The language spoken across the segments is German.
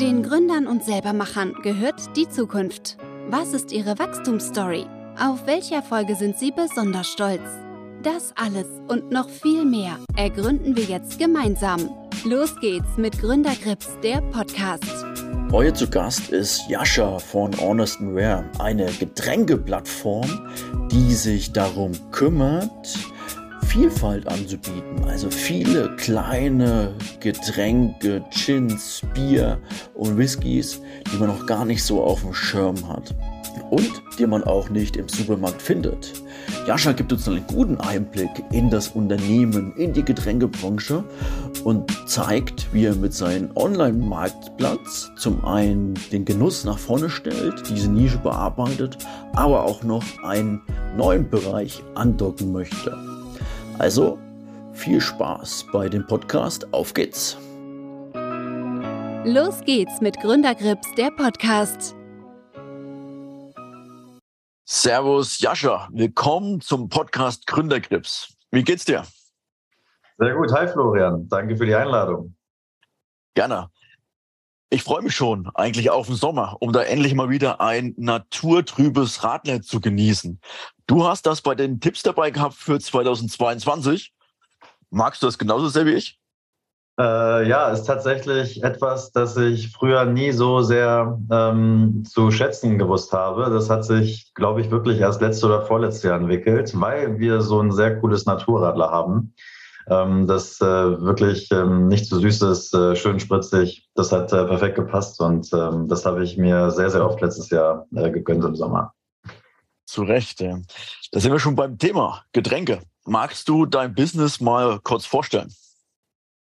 Den Gründern und Selbermachern gehört die Zukunft. Was ist ihre Wachstumsstory? Auf welche Erfolge sind sie besonders stolz? Das alles und noch viel mehr ergründen wir jetzt gemeinsam. Los geht's mit Gründergrips, der Podcast. Heute zu Gast ist Jascha von Honest Rare, eine Getränkeplattform, die sich darum kümmert, Vielfalt anzubieten. Also viele kleine Getränke, Gins, Bier und Whiskys, die man noch gar nicht so auf dem Schirm hat. Und die man auch nicht im Supermarkt findet. Jascha gibt uns einen guten Einblick in das Unternehmen, in die Getränkebranche und zeigt, wie er mit seinem Online-Marktplatz zum einen den Genuss nach vorne stellt, diese Nische bearbeitet, aber auch noch einen neuen Bereich andocken möchte. Also viel Spaß bei dem Podcast. Auf geht's! Los geht's mit Gründergrips, der Podcast. Servus Jascha, willkommen zum Podcast Gründergrips. Wie geht's dir? Sehr gut. Hi Florian, danke für die Einladung. Gerne. Ich freue mich schon eigentlich auf den Sommer, um da endlich mal wieder ein naturtrübes Radler zu genießen. Du hast das bei den Tipps dabei gehabt für 2022. Magst du das genauso sehr wie ich? Äh, ja, ist tatsächlich etwas, das ich früher nie so sehr ähm, zu schätzen gewusst habe. Das hat sich, glaube ich, wirklich erst letzte oder vorletzte Jahr entwickelt, weil wir so ein sehr cooles Naturradler haben ähm, das äh, wirklich ähm, nicht so süß ist, äh, schön spritzig. Das hat äh, perfekt gepasst und ähm, das habe ich mir sehr, sehr oft letztes Jahr äh, gegönnt im Sommer. Zu Recht. Ja. Da sind wir schon beim Thema Getränke. Magst du dein Business mal kurz vorstellen?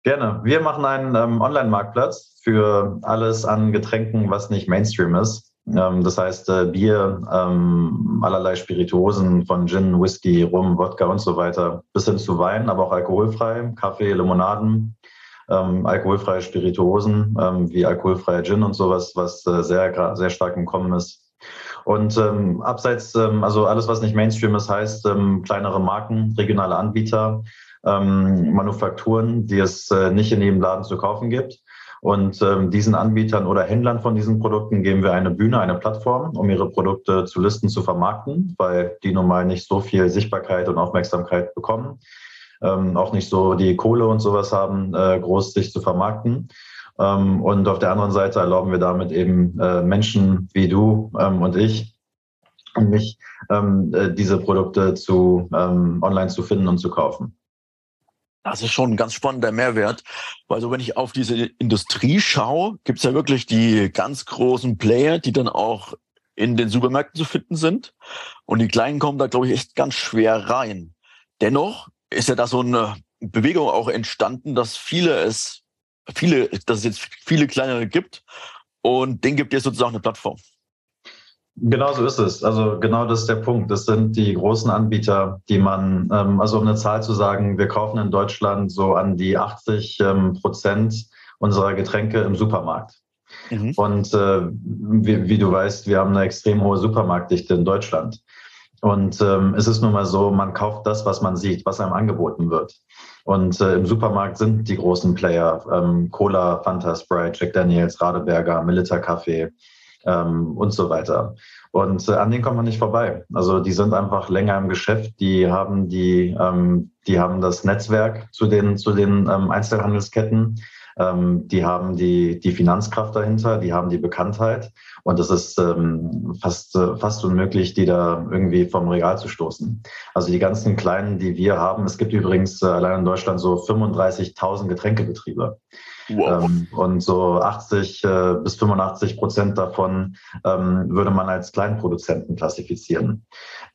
Gerne. Wir machen einen ähm, Online-Marktplatz für alles an Getränken, was nicht Mainstream ist. Ähm, das heißt äh, Bier, ähm, allerlei Spirituosen von Gin, Whisky, Rum, Wodka und so weiter, bis hin zu Wein, aber auch alkoholfrei, Kaffee, Limonaden, ähm, alkoholfreie Spirituosen ähm, wie alkoholfreier Gin und sowas, was äh, sehr, sehr stark im Kommen ist. Und ähm, abseits, ähm, also alles, was nicht Mainstream ist, heißt ähm, kleinere Marken, regionale Anbieter, ähm, Manufakturen, die es äh, nicht in jedem Laden zu kaufen gibt. Und ähm, diesen Anbietern oder Händlern von diesen Produkten geben wir eine Bühne, eine Plattform, um ihre Produkte zu listen, zu vermarkten, weil die nun mal nicht so viel Sichtbarkeit und Aufmerksamkeit bekommen, ähm, auch nicht so die Kohle und sowas haben, äh, groß sich zu vermarkten. Ähm, und auf der anderen Seite erlauben wir damit eben äh, Menschen wie du ähm, und ich, mich ähm, äh, diese Produkte zu ähm, online zu finden und zu kaufen. Das ist schon ein ganz spannender Mehrwert, weil so wenn ich auf diese Industrie schaue, gibt es ja wirklich die ganz großen Player, die dann auch in den Supermärkten zu finden sind. Und die Kleinen kommen da, glaube ich, echt ganz schwer rein. Dennoch ist ja da so eine Bewegung auch entstanden, dass viele es, viele, dass es jetzt viele kleinere gibt und denen gibt es sozusagen eine Plattform. Genau so ist es. Also genau das ist der Punkt. Das sind die großen Anbieter, die man, ähm, also um eine Zahl zu sagen, wir kaufen in Deutschland so an die 80 ähm, Prozent unserer Getränke im Supermarkt. Mhm. Und äh, wie, wie, du weißt, wir haben eine extrem hohe Supermarktdichte in Deutschland. Und ähm, es ist nun mal so, man kauft das, was man sieht, was einem angeboten wird. Und äh, im Supermarkt sind die großen Player ähm, Cola, Fanta, Sprite, Jack Daniels, Radeberger, Milita Kaffee, ähm, und so weiter. Und äh, an denen kommt man nicht vorbei. Also die sind einfach länger im Geschäft, die haben die, ähm, die haben das Netzwerk zu den, zu den ähm, Einzelhandelsketten, ähm, die haben die, die Finanzkraft dahinter, die haben die Bekanntheit. Und es ist ähm, fast, äh, fast unmöglich, die da irgendwie vom Regal zu stoßen. Also die ganzen kleinen, die wir haben, es gibt übrigens äh, allein in Deutschland so 35.000 Getränkebetriebe. Wow. Ähm, und so 80 äh, bis 85 Prozent davon ähm, würde man als Kleinproduzenten klassifizieren.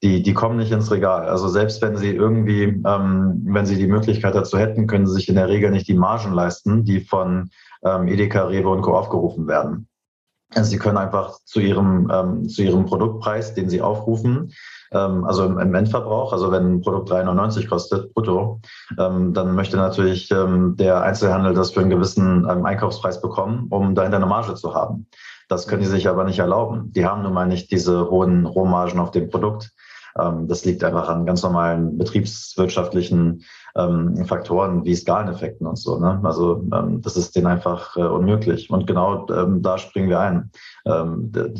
Die, die kommen nicht ins Regal. Also selbst wenn sie irgendwie, ähm, wenn sie die Möglichkeit dazu hätten, können sie sich in der Regel nicht die Margen leisten, die von ähm, Edeka, Rewe und Co. aufgerufen werden. Also sie können einfach zu ihrem, ähm, zu ihrem Produktpreis, den sie aufrufen, ähm, also im, im, Endverbrauch, also wenn ein Produkt 3,99 kostet, brutto, ähm, dann möchte natürlich ähm, der Einzelhandel das für einen gewissen ähm, Einkaufspreis bekommen, um dahinter eine Marge zu haben. Das können die sich aber nicht erlauben. Die haben nun mal nicht diese hohen Rohmargen auf dem Produkt. Ähm, das liegt einfach an ganz normalen betriebswirtschaftlichen ähm, Faktoren wie Skaleneffekten und so. Ne? Also ähm, das ist denen einfach äh, unmöglich. Und genau da springen wir ein,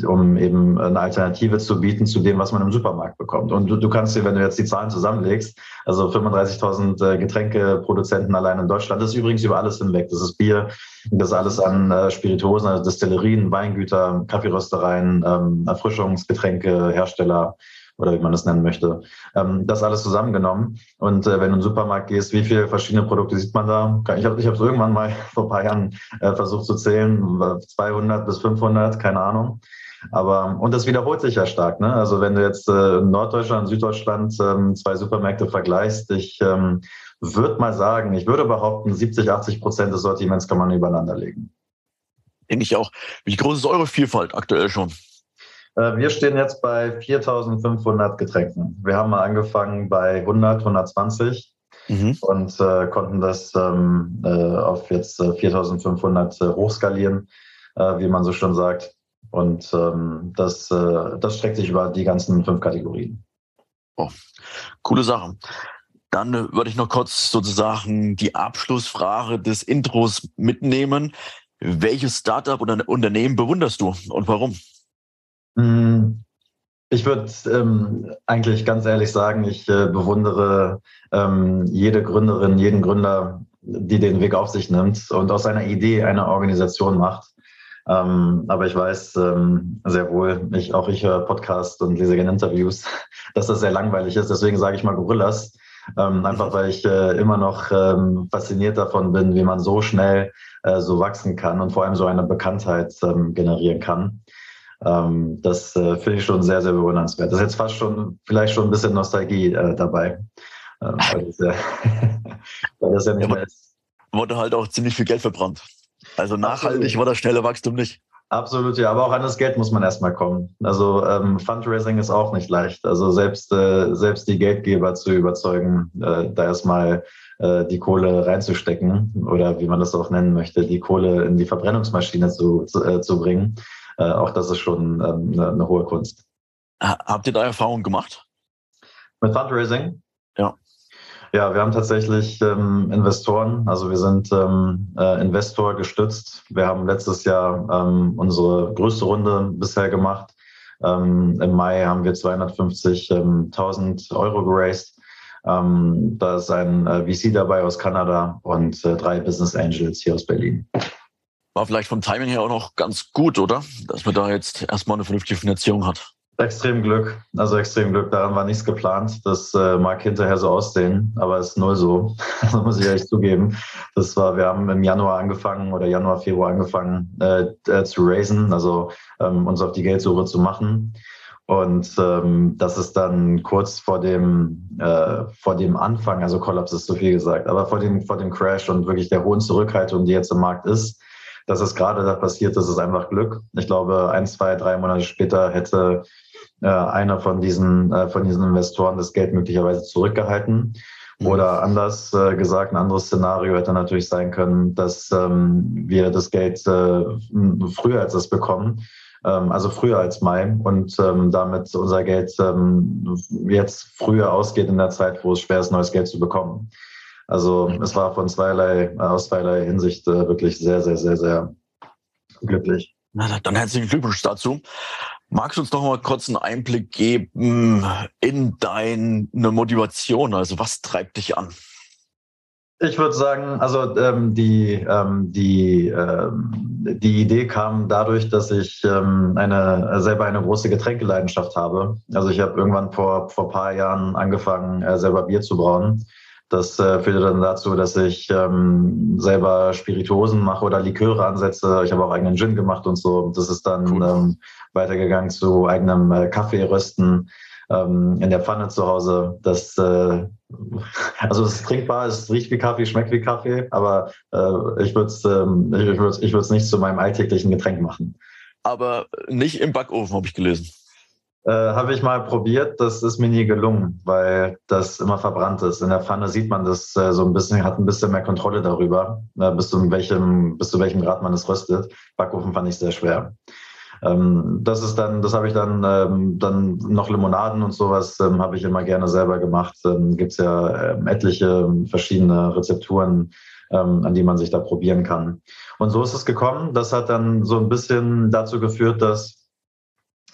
um eben eine Alternative zu bieten zu dem, was man im Supermarkt bekommt. Und du, du kannst dir, wenn du jetzt die Zahlen zusammenlegst, also 35.000 äh, Getränkeproduzenten allein in Deutschland, das ist übrigens über alles hinweg. Das ist Bier, das ist alles an äh, Spirituosen, also Destillerien, Weingüter, Kaffeeröstereien, Erfrischungsgetränke, Hersteller, oder wie man das nennen möchte. Ähm, das alles zusammengenommen. Und äh, wenn du in den Supermarkt gehst, wie viele verschiedene Produkte sieht man da? Ich habe ich es irgendwann mal vor ein paar Jahren äh, versucht zu zählen, 200 bis 500, keine Ahnung. Aber, und das wiederholt sich ja stark. Ne? Also wenn du jetzt äh, Norddeutschland, Süddeutschland ähm, zwei Supermärkte vergleichst, ich ähm, würde mal sagen, ich würde behaupten, 70, 80 Prozent des Sortiments kann man übereinander legen. Denke ich auch. Wie groß ist eure Vielfalt aktuell schon? Äh, wir stehen jetzt bei 4500 Getränken. Wir haben mal angefangen bei 100, 120 mhm. und äh, konnten das ähm, äh, auf jetzt äh, 4500 äh, hochskalieren, äh, wie man so schon sagt. Und ähm, das, das streckt sich über die ganzen fünf Kategorien. Oh, coole Sache. Dann würde ich noch kurz sozusagen die Abschlussfrage des Intros mitnehmen. Welches Startup oder Unternehmen bewunderst du und warum? Hm, ich würde ähm, eigentlich ganz ehrlich sagen, ich äh, bewundere ähm, jede Gründerin, jeden Gründer, die den Weg auf sich nimmt und aus einer Idee eine Organisation macht. Ähm, aber ich weiß ähm, sehr wohl, ich, auch ich höre Podcasts und lese gerne Interviews, dass das sehr langweilig ist. Deswegen sage ich mal Gorillas, ähm, einfach weil ich äh, immer noch ähm, fasziniert davon bin, wie man so schnell äh, so wachsen kann und vor allem so eine Bekanntheit ähm, generieren kann. Ähm, das äh, finde ich schon sehr, sehr bewundernswert. Das ist jetzt fast schon, vielleicht schon ein bisschen Nostalgie äh, dabei. Ähm, weil, das ja, weil das ja nicht ja, mehr ist. Wurde halt auch ziemlich viel Geld verbrannt. Also nachhaltig Absolut. war das schnelle Wachstum nicht. Absolut, ja, aber auch an das Geld muss man erstmal kommen. Also ähm, Fundraising ist auch nicht leicht. Also selbst, äh, selbst die Geldgeber zu überzeugen, äh, da erstmal äh, die Kohle reinzustecken oder wie man das auch nennen möchte, die Kohle in die Verbrennungsmaschine zu, zu, äh, zu bringen, äh, auch das ist schon ähm, eine, eine, hohe Kunst. Habt ihr da Erfahrungen gemacht? Mit Fundraising? Ja. Ja, wir haben tatsächlich ähm, Investoren, also wir sind ähm, äh, Investor gestützt. Wir haben letztes Jahr ähm, unsere größte Runde bisher gemacht. Ähm, Im Mai haben wir 250.000 ähm, Euro geraced. Ähm, da ist ein äh, VC dabei aus Kanada und äh, drei Business Angels hier aus Berlin. War vielleicht vom Timing her auch noch ganz gut, oder? Dass man da jetzt erstmal eine vernünftige Finanzierung hat. Extrem Glück, also extrem Glück. Daran war nichts geplant. Das äh, mag hinterher so aussehen, aber es ist null so. das muss ich ehrlich zugeben. Das war, wir haben im Januar angefangen oder Januar, Februar angefangen äh, äh, zu raisen, also ähm, uns auf die Geldsuche zu machen. Und ähm, das ist dann kurz vor dem, äh, vor dem Anfang, also Kollaps ist zu viel gesagt, aber vor dem, vor dem Crash und wirklich der hohen Zurückhaltung, die jetzt im Markt ist, dass es gerade da passiert, das ist einfach Glück. Ich glaube, ein, zwei, drei Monate später hätte äh, einer von diesen, äh, von diesen Investoren das Geld möglicherweise zurückgehalten. Mhm. Oder anders äh, gesagt, ein anderes Szenario hätte natürlich sein können, dass ähm, wir das Geld äh, früher als es bekommen, ähm, also früher als Mai und ähm, damit unser Geld ähm, jetzt früher ausgeht in der Zeit, wo es schwer ist, neues Geld zu bekommen. Also es war von zweierlei, aus zweierlei Hinsicht äh, wirklich sehr, sehr, sehr, sehr glücklich. Na, dann herzlichen Glückwunsch dazu. Magst du uns noch mal kurz einen Einblick geben in deine Motivation? Also was treibt dich an? Ich würde sagen, also ähm, die, ähm, die, ähm, die Idee kam dadurch, dass ich ähm, eine, selber eine große Getränkeleidenschaft habe. Also ich habe irgendwann vor, vor paar Jahren angefangen, äh, selber Bier zu brauen. Das äh, führte dann dazu, dass ich ähm, selber Spirituosen mache oder Liköre ansetze. Ich habe auch eigenen Gin gemacht und so. Das ist dann cool. ähm, weitergegangen zu eigenem äh, Kaffeerösten ähm, in der Pfanne zu Hause. Das, äh, also es ist trinkbar, es riecht wie Kaffee, schmeckt wie Kaffee, aber äh, ich würde es ähm, ich würd's, ich würd's nicht zu meinem alltäglichen Getränk machen. Aber nicht im Backofen, habe ich gelesen. Äh, Habe ich mal probiert, das ist mir nie gelungen, weil das immer verbrannt ist. In der Pfanne sieht man das äh, so ein bisschen, hat ein bisschen mehr Kontrolle darüber, äh, bis, zu welchem, bis zu welchem Grad man es röstet. Backofen fand ich sehr schwer. Ähm, das ist dann, das habe ich dann, ähm, dann noch Limonaden und sowas ähm, habe ich immer gerne selber gemacht. Ähm, Gibt es ja ähm, etliche verschiedene Rezepturen, ähm, an die man sich da probieren kann. Und so ist es gekommen. Das hat dann so ein bisschen dazu geführt, dass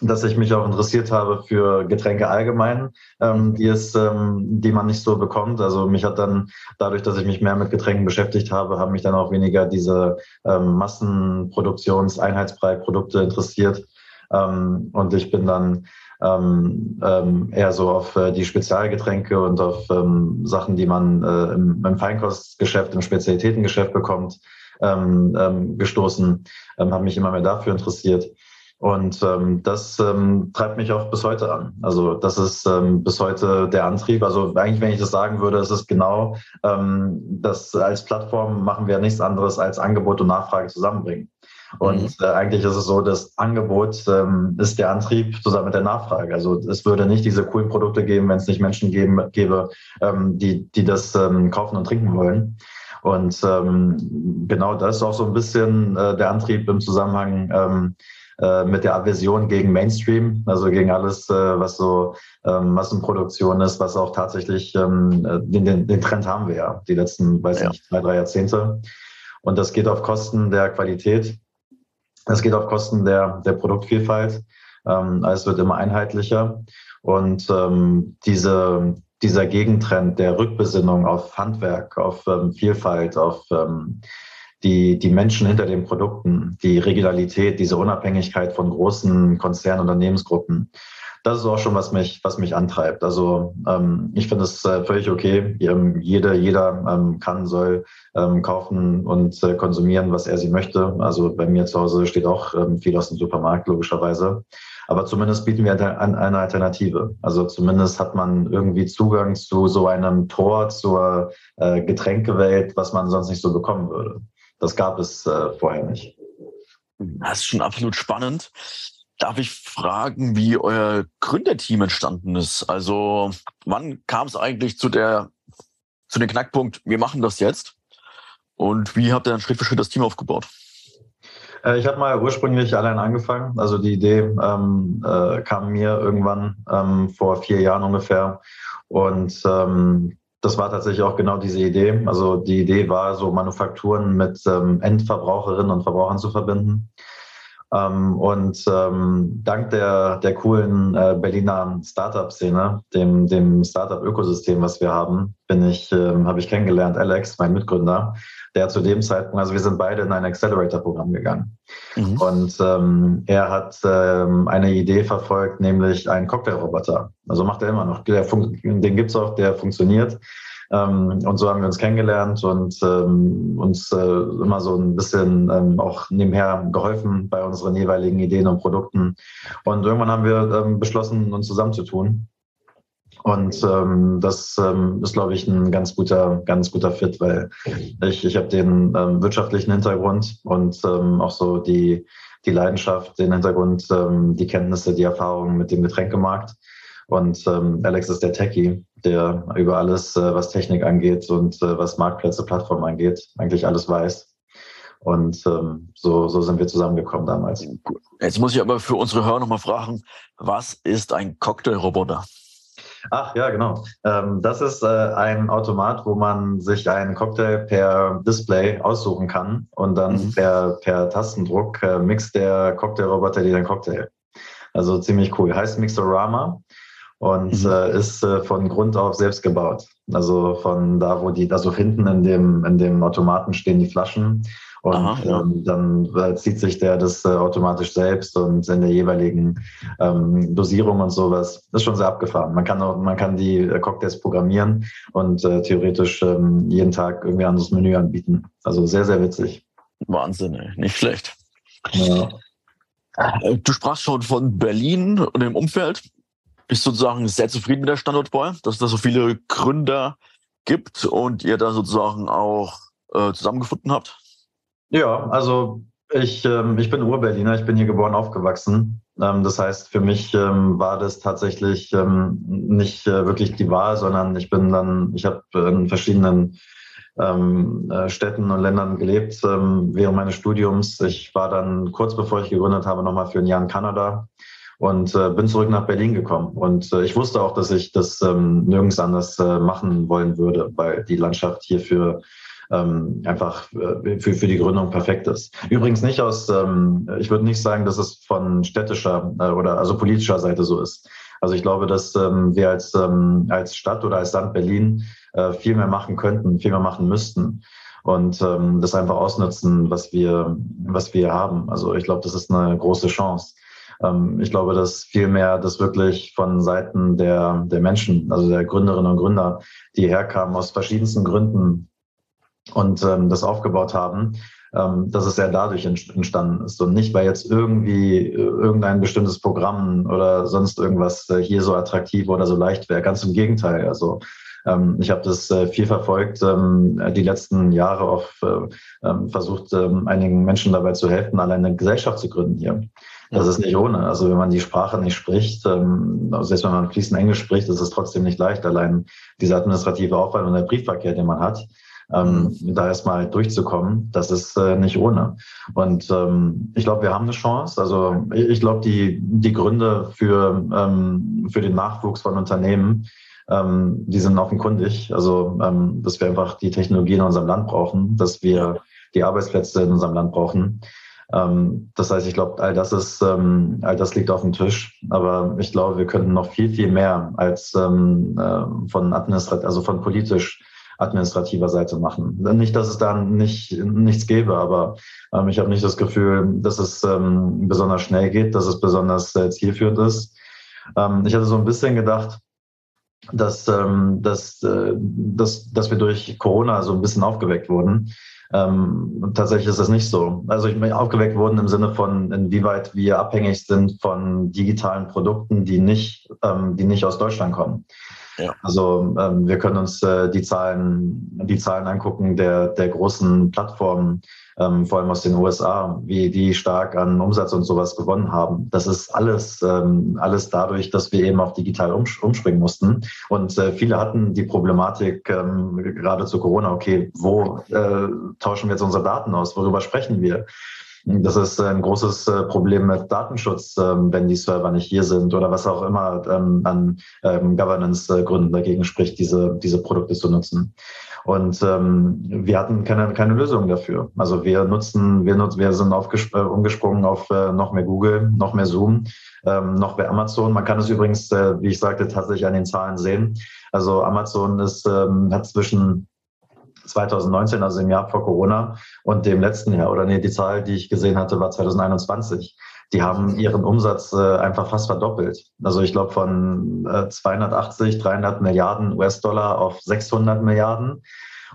dass ich mich auch interessiert habe für Getränke allgemein, ähm, die es, ähm, die man nicht so bekommt. Also mich hat dann dadurch, dass ich mich mehr mit Getränken beschäftigt habe, haben mich dann auch weniger diese ähm, Massenproduktions-Einheitsbrei-Produkte interessiert. Ähm, und ich bin dann ähm, ähm, eher so auf äh, die Spezialgetränke und auf ähm, Sachen, die man äh, im, im Feinkostgeschäft, im Spezialitätengeschäft bekommt, ähm, ähm, gestoßen, ähm, habe mich immer mehr dafür interessiert. Und ähm, das ähm, treibt mich auch bis heute an. Also das ist ähm, bis heute der Antrieb. Also eigentlich, wenn ich das sagen würde, ist es genau, ähm, dass als Plattform machen wir nichts anderes als Angebot und Nachfrage zusammenbringen. Und mhm. äh, eigentlich ist es so, das Angebot ähm, ist der Antrieb zusammen mit der Nachfrage. Also es würde nicht diese coolen Produkte geben, wenn es nicht Menschen geben, gäbe, ähm, die, die das ähm, kaufen und trinken wollen. Und ähm, genau das ist auch so ein bisschen äh, der Antrieb im Zusammenhang ähm, äh, mit der Aversion gegen Mainstream, also gegen alles, äh, was so ähm, Massenproduktion ist, was auch tatsächlich, ähm, äh, den, den, den Trend haben wir ja, die letzten, weiß ja. nicht, zwei, drei Jahrzehnte. Und das geht auf Kosten der Qualität. Es geht auf Kosten der, der Produktvielfalt. Ähm, es wird immer einheitlicher. Und ähm, diese, dieser Gegentrend der Rückbesinnung auf Handwerk, auf ähm, Vielfalt, auf ähm, die, die Menschen hinter den Produkten, die Regionalität, diese Unabhängigkeit von großen Konzernen, Unternehmensgruppen. Das ist auch schon, was mich, was mich antreibt. Also ähm, ich finde es äh, völlig okay. Jeder, jeder ähm, kann, soll ähm, kaufen und äh, konsumieren, was er sie möchte. Also bei mir zu Hause steht auch ähm, viel aus dem Supermarkt, logischerweise. Aber zumindest bieten wir eine Alternative. Also zumindest hat man irgendwie Zugang zu so einem Tor zur äh, Getränkewelt, was man sonst nicht so bekommen würde. Das gab es äh, vorher nicht. Das ist schon absolut spannend. Darf ich fragen, wie euer Gründerteam entstanden ist? Also wann kam es eigentlich zu der zu dem Knackpunkt, wir machen das jetzt? Und wie habt ihr dann Schritt für Schritt das Team aufgebaut? Äh, ich habe mal ursprünglich allein angefangen. Also die Idee ähm, äh, kam mir irgendwann ähm, vor vier Jahren ungefähr. Und ähm, das war tatsächlich auch genau diese Idee. Also die Idee war, so Manufakturen mit ähm, Endverbraucherinnen und Verbrauchern zu verbinden. Ähm, und ähm, dank der, der coolen äh, Berliner Startup-Szene, dem, dem Startup-Ökosystem, was wir haben, bin ich, ähm, habe ich kennengelernt, Alex, mein Mitgründer, der zu dem Zeitpunkt, also wir sind beide in ein Accelerator-Programm gegangen. Mhm. Und ähm, er hat ähm, eine Idee verfolgt, nämlich einen Cocktailroboter. Also macht er immer noch. Der den gibt's auch, der funktioniert. Ähm, und so haben wir uns kennengelernt und ähm, uns äh, immer so ein bisschen ähm, auch nebenher geholfen bei unseren jeweiligen Ideen und Produkten. Und irgendwann haben wir ähm, beschlossen, uns zusammenzutun. Und ähm, das ähm, ist, glaube ich, ein ganz guter, ganz guter Fit, weil ich, ich habe den ähm, wirtschaftlichen Hintergrund und ähm, auch so die, die Leidenschaft, den Hintergrund, ähm, die Kenntnisse, die Erfahrungen mit dem Getränkemarkt. Und ähm, Alex ist der Techie, der über alles, äh, was Technik angeht und äh, was Marktplätze, Plattformen angeht, eigentlich alles weiß. Und ähm, so, so sind wir zusammengekommen damals. Jetzt muss ich aber für unsere Hörer nochmal fragen, was ist ein Cocktailroboter? Ach ja, genau. Ähm, das ist äh, ein Automat, wo man sich einen Cocktail per Display aussuchen kann und dann mhm. per, per Tastendruck äh, mixt der Cocktailroboter dir den Cocktail. Also ziemlich cool. Heißt Mixorama und mhm. äh, ist äh, von Grund auf selbst gebaut. Also von da, wo die, also hinten in dem, in dem Automaten stehen die Flaschen und Aha, ja. ähm, dann äh, zieht sich der das äh, automatisch selbst und in der jeweiligen ähm, Dosierung und sowas. Das ist schon sehr abgefahren. Man kann auch, man kann die äh, Cocktails programmieren und äh, theoretisch ähm, jeden Tag irgendwie ein anderes Menü anbieten. Also sehr, sehr witzig. Wahnsinn, ey. nicht schlecht. Ja. Du sprachst schon von Berlin und dem Umfeld bist sozusagen sehr zufrieden mit der Standortwahl, dass es da so viele Gründer gibt und ihr da sozusagen auch äh, zusammengefunden habt? Ja, also ich, ähm, ich bin Ur-Berliner, ich bin hier geboren, aufgewachsen. Ähm, das heißt, für mich ähm, war das tatsächlich ähm, nicht äh, wirklich die Wahl, sondern ich bin dann, ich habe in verschiedenen ähm, äh, Städten und Ländern gelebt ähm, während meines Studiums. Ich war dann kurz bevor ich gegründet habe nochmal für ein Jahr in Kanada und äh, bin zurück nach Berlin gekommen. Und äh, ich wusste auch, dass ich das ähm, nirgends anders äh, machen wollen würde, weil die Landschaft hierfür ähm, einfach äh, für, für die Gründung perfekt ist. Übrigens nicht aus, ähm, ich würde nicht sagen, dass es von städtischer äh, oder also politischer Seite so ist. Also ich glaube, dass ähm, wir als, ähm, als Stadt oder als Land Berlin äh, viel mehr machen könnten, viel mehr machen müssten und ähm, das einfach ausnutzen, was wir, was wir haben. Also ich glaube, das ist eine große Chance. Ähm, ich glaube, dass viel mehr das wirklich von Seiten der, der Menschen, also der Gründerinnen und Gründer, die herkamen aus verschiedensten Gründen und ähm, das aufgebaut haben, ähm, dass es ja dadurch entstanden ist und nicht, weil jetzt irgendwie äh, irgendein bestimmtes Programm oder sonst irgendwas äh, hier so attraktiv oder so leicht wäre. Ganz im Gegenteil. Also ähm, ich habe das äh, viel verfolgt, ähm, die letzten Jahre auf ähm, versucht, einigen Menschen dabei zu helfen, alleine eine Gesellschaft zu gründen hier. Das ist nicht ohne. Also wenn man die Sprache nicht spricht, selbst wenn man fließend Englisch spricht, ist es trotzdem nicht leicht. Allein dieser administrative Aufwand und der Briefverkehr, den man hat, ähm, da erstmal durchzukommen, das ist äh, nicht ohne. Und ähm, ich glaube, wir haben eine Chance. Also ich glaube, die, die Gründe für, ähm, für den Nachwuchs von Unternehmen, ähm, die sind offenkundig. Also, ähm, dass wir einfach die Technologie in unserem Land brauchen, dass wir die Arbeitsplätze in unserem Land brauchen. Ähm, das heißt, ich glaube, all das ist, ähm, all das liegt auf dem Tisch. Aber ich glaube, wir könnten noch viel, viel mehr als ähm, äh, von administrat, also von politisch administrativer Seite machen. Nicht, dass es da nicht, nichts gäbe, aber ähm, ich habe nicht das Gefühl, dass es ähm, besonders schnell geht, dass es besonders äh, zielführend ist. Ähm, ich hatte so ein bisschen gedacht, dass, ähm, dass, äh, dass, dass wir durch Corona so ein bisschen aufgeweckt wurden. Ähm, tatsächlich ist das nicht so. Also ich bin aufgeweckt worden im Sinne von, inwieweit wir abhängig sind von digitalen Produkten, die nicht, ähm, die nicht aus Deutschland kommen. Ja. Also ähm, wir können uns äh, die Zahlen, die Zahlen angucken der, der großen Plattformen, ähm, vor allem aus den USA, wie die stark an Umsatz und sowas gewonnen haben. Das ist alles, ähm, alles dadurch, dass wir eben auf digital umsch umspringen mussten. Und äh, viele hatten die Problematik ähm, gerade zu Corona, okay, wo äh, tauschen wir jetzt unsere Daten aus? Worüber sprechen wir? Das ist ein großes äh, Problem mit Datenschutz, ähm, wenn die Server nicht hier sind oder was auch immer ähm, an ähm, Governance-Gründen dagegen spricht, diese, diese Produkte zu nutzen. Und ähm, wir hatten keine, keine Lösung dafür. Also wir nutzen, wir, nutzen, wir sind äh, umgesprungen auf äh, noch mehr Google, noch mehr Zoom, ähm, noch mehr Amazon. Man kann es übrigens, äh, wie ich sagte, tatsächlich an den Zahlen sehen. Also Amazon ist, ähm, hat zwischen 2019, also im Jahr vor Corona und dem letzten Jahr, oder nee, die Zahl, die ich gesehen hatte, war 2021. Die haben ihren Umsatz äh, einfach fast verdoppelt. Also ich glaube von äh, 280, 300 Milliarden US-Dollar auf 600 Milliarden.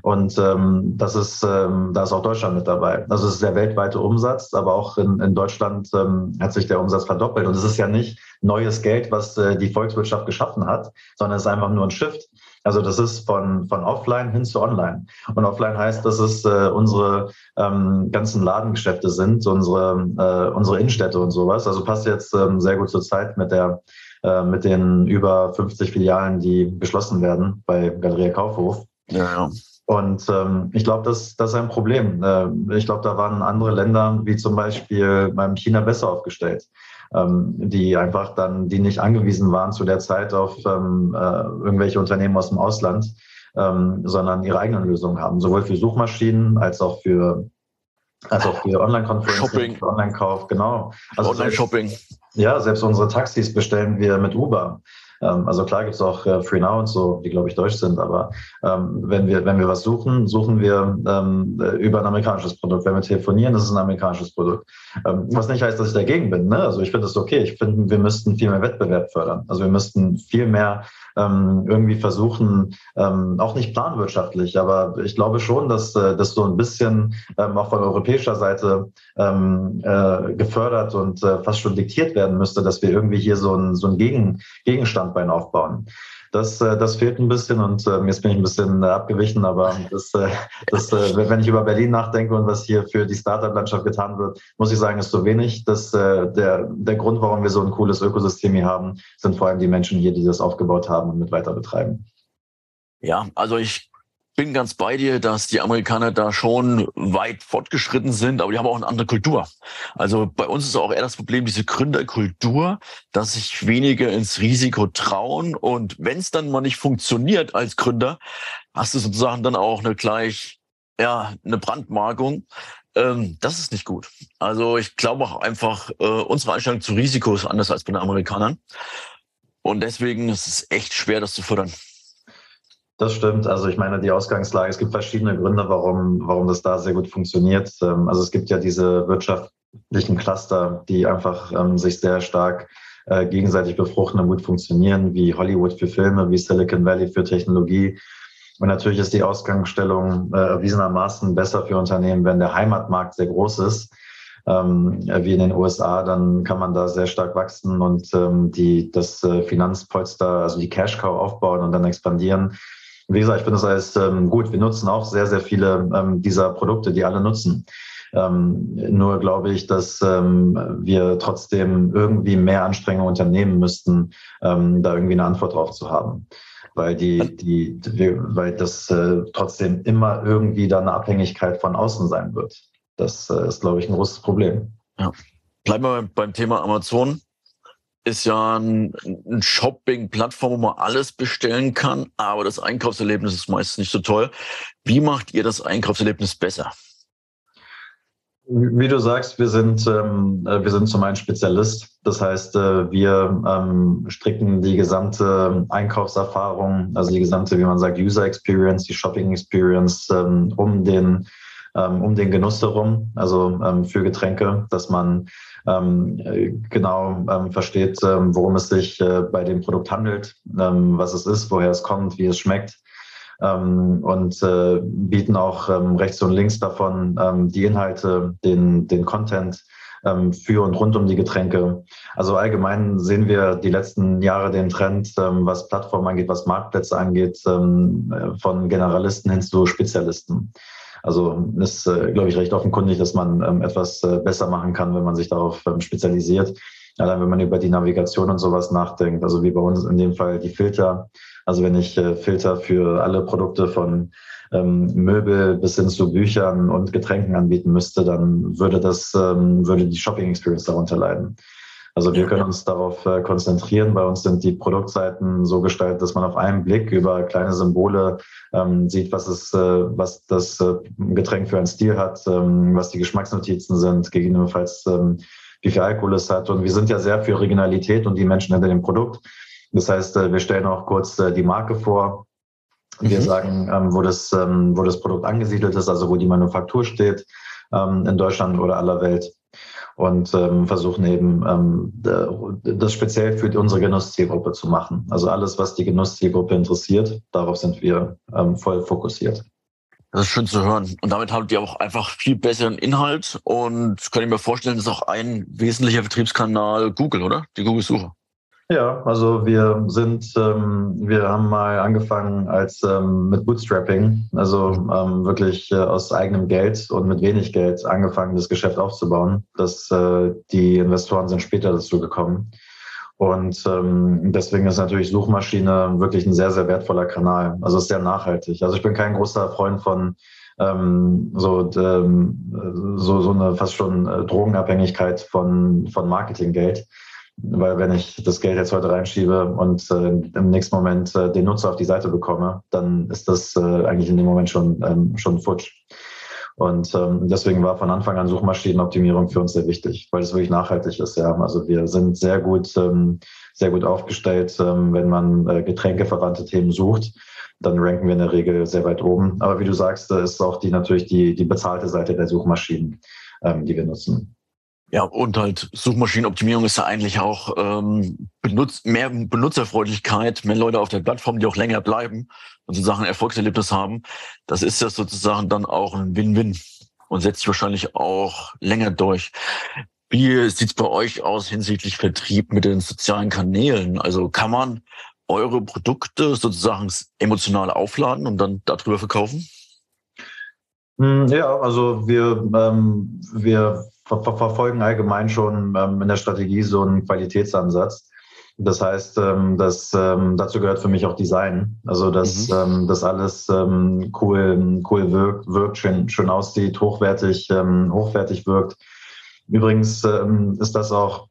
Und ähm, das ist, ähm, da ist auch Deutschland mit dabei. Also es ist der weltweite Umsatz, aber auch in, in Deutschland ähm, hat sich der Umsatz verdoppelt. Und es ist ja nicht neues Geld, was äh, die Volkswirtschaft geschaffen hat, sondern es ist einfach nur ein Shift. Also das ist von, von offline hin zu online. Und offline heißt, dass es äh, unsere ähm, ganzen Ladengeschäfte sind, unsere, äh, unsere Innenstädte und sowas. Also passt jetzt ähm, sehr gut zur Zeit mit der äh, mit den über 50 Filialen, die geschlossen werden bei Galeria Kaufhof. Ja, ja. Und ähm, ich glaube, das, das ist ein Problem. Äh, ich glaube, da waren andere Länder, wie zum Beispiel beim China, besser aufgestellt ähm, die einfach dann, die nicht angewiesen waren zu der Zeit auf ähm, äh, irgendwelche Unternehmen aus dem Ausland, ähm, sondern ihre eigenen Lösungen haben, sowohl für Suchmaschinen als auch für als auch für Online-Conferencing, für Online-Kauf, genau. Also Online-Shopping. Ja, selbst unsere Taxis bestellen wir mit Uber. Ähm, also klar gibt es auch äh, Free Now und so, die glaube ich deutsch sind, aber ähm, wenn wir wenn wir was suchen, suchen wir ähm, über ein amerikanisches Produkt. Wenn wir telefonieren, das ist ein amerikanisches Produkt. Ähm, was nicht heißt, dass ich dagegen bin. Ne? Also ich finde es okay. Ich finde, wir müssten viel mehr Wettbewerb fördern. Also wir müssten viel mehr ähm, irgendwie versuchen, ähm, auch nicht planwirtschaftlich, aber ich glaube schon, dass äh, das so ein bisschen ähm, auch von europäischer Seite ähm, äh, gefördert und äh, fast schon diktiert werden müsste, dass wir irgendwie hier so ein, so ein Gegen, Gegenstandbein aufbauen. Das, äh, das fehlt ein bisschen und äh, jetzt bin ich ein bisschen äh, abgewichen, aber das, äh, das, wenn ich über Berlin nachdenke und was hier für die Startup-Landschaft getan wird, muss ich sagen, ist zu wenig. Das, der, der Grund, warum wir so ein cooles Ökosystem hier haben, sind vor allem die Menschen hier, die das aufgebaut haben und mit weiter betreiben. Ja, also ich bin ganz bei dir, dass die Amerikaner da schon weit fortgeschritten sind, aber die haben auch eine andere Kultur. Also bei uns ist auch eher das Problem, diese Gründerkultur, dass sich wenige ins Risiko trauen. Und wenn es dann mal nicht funktioniert als Gründer, hast du sozusagen dann auch eine gleich, ja, eine Brandmarkung. Ähm, das ist nicht gut. Also ich glaube auch einfach, äh, unsere Einstellung zu Risiko ist anders als bei den Amerikanern. Und deswegen ist es echt schwer, das zu fördern. Das stimmt. Also ich meine, die Ausgangslage, es gibt verschiedene Gründe, warum, warum das da sehr gut funktioniert. Ähm, also es gibt ja diese wirtschaftlichen Cluster, die einfach ähm, sich sehr stark äh, gegenseitig befruchten und gut funktionieren, wie Hollywood für Filme, wie Silicon Valley für Technologie. Und natürlich ist die Ausgangsstellung äh, erwiesenermaßen besser für Unternehmen, wenn der Heimatmarkt sehr groß ist ähm, wie in den USA, dann kann man da sehr stark wachsen und ähm, die, das äh, Finanzpolster, also die Cash Cow aufbauen und dann expandieren. Wie gesagt, ich finde das alles ähm, gut. Wir nutzen auch sehr, sehr viele ähm, dieser Produkte, die alle nutzen. Ähm, nur glaube ich, dass ähm, wir trotzdem irgendwie mehr Anstrengungen unternehmen müssten, ähm, da irgendwie eine Antwort drauf zu haben. Weil die, die, die weil das äh, trotzdem immer irgendwie da eine Abhängigkeit von außen sein wird. Das äh, ist, glaube ich, ein großes Problem. Ja. Bleiben wir beim Thema Amazon ist ja ein, ein Shopping-Plattform, wo man alles bestellen kann, aber das Einkaufserlebnis ist meistens nicht so toll. Wie macht ihr das Einkaufserlebnis besser? Wie du sagst, wir sind, ähm, äh, wir sind zum einen Spezialist. Das heißt, äh, wir ähm, stricken die gesamte Einkaufserfahrung, also die gesamte, wie man sagt, User Experience, die Shopping Experience ähm, um den ähm, um den Genuss herum, also ähm, für Getränke, dass man ähm, genau ähm, versteht, ähm, worum es sich äh, bei dem Produkt handelt, ähm, was es ist, woher es kommt, wie es schmeckt. Ähm, und äh, bieten auch ähm, rechts und links davon die Inhalte, den, den Content für und rund um die Getränke. Also allgemein sehen wir die letzten Jahre den Trend, was Plattformen angeht, was Marktplätze angeht, ähm, von Generalisten hin zu Spezialisten. Also ist, äh, glaube ich, recht offenkundig, dass man ähm, etwas äh, besser machen kann, wenn man sich darauf ähm, spezialisiert. Allein wenn man über die Navigation und sowas nachdenkt, also wie bei uns in dem Fall die Filter. Also wenn ich äh, Filter für alle Produkte von ähm, Möbel bis hin zu Büchern und Getränken anbieten müsste, dann würde das, ähm, würde die Shopping Experience darunter leiden. Also wir können uns darauf äh, konzentrieren. Bei uns sind die Produktseiten so gestaltet, dass man auf einen Blick über kleine Symbole ähm, sieht, was es, äh, was das äh, Getränk für einen Stil hat, ähm, was die Geschmacksnotizen sind, gegebenenfalls ähm, wie viel Alkohol es hat. Und wir sind ja sehr für Originalität und die Menschen hinter dem Produkt. Das heißt, äh, wir stellen auch kurz äh, die Marke vor. Wir mhm. sagen, ähm, wo, das, ähm, wo das Produkt angesiedelt ist, also wo die Manufaktur steht, ähm, in Deutschland oder aller Welt und ähm, versuchen eben ähm, das speziell für unsere Genusszielgruppe zu machen. Also alles, was die Genusszielgruppe interessiert, darauf sind wir ähm, voll fokussiert. Das ist schön zu hören. Und damit habt ihr auch einfach viel besseren Inhalt und könnt ihr mir vorstellen, das ist auch ein wesentlicher Vertriebskanal Google, oder? Die Google-Suche. Ja, also wir sind, ähm, wir haben mal angefangen als ähm, mit Bootstrapping, also ähm, wirklich äh, aus eigenem Geld und mit wenig Geld angefangen, das Geschäft aufzubauen. Das, äh, die Investoren sind später dazu gekommen. Und ähm, deswegen ist natürlich Suchmaschine wirklich ein sehr, sehr wertvoller Kanal. Also ist sehr nachhaltig. Also ich bin kein großer Freund von ähm, so, ähm, so, so eine fast schon äh, Drogenabhängigkeit von, von Marketinggeld. Weil wenn ich das Geld jetzt heute reinschiebe und äh, im nächsten Moment äh, den Nutzer auf die Seite bekomme, dann ist das äh, eigentlich in dem Moment schon, ähm, schon futsch. Und ähm, deswegen war von Anfang an Suchmaschinenoptimierung für uns sehr wichtig, weil es wirklich nachhaltig ist. Ja, also wir sind sehr gut, ähm, sehr gut aufgestellt, ähm, wenn man äh, getränkeverwandte Themen sucht. Dann ranken wir in der Regel sehr weit oben. Aber wie du sagst, ist auch die natürlich die, die bezahlte Seite der Suchmaschinen, ähm, die wir nutzen. Ja, und halt Suchmaschinenoptimierung ist ja eigentlich auch ähm, benutz mehr Benutzerfreundlichkeit, mehr Leute auf der Plattform, die auch länger bleiben und sozusagen Erfolgserlebnis haben. Das ist ja sozusagen dann auch ein Win-Win und setzt sich wahrscheinlich auch länger durch. Wie sieht's bei euch aus hinsichtlich Vertrieb mit den sozialen Kanälen? Also kann man eure Produkte sozusagen emotional aufladen und dann darüber verkaufen? Hm, ja, also wir, ähm, wir ver ver verfolgen allgemein schon ähm, in der Strategie so einen Qualitätsansatz. Das heißt, ähm, das, ähm, dazu gehört für mich auch Design. Also, dass mhm. ähm, das alles ähm, cool, cool wirkt, wirkt schön, schön aussieht, hochwertig, ähm, hochwertig wirkt. Übrigens ähm, ist das auch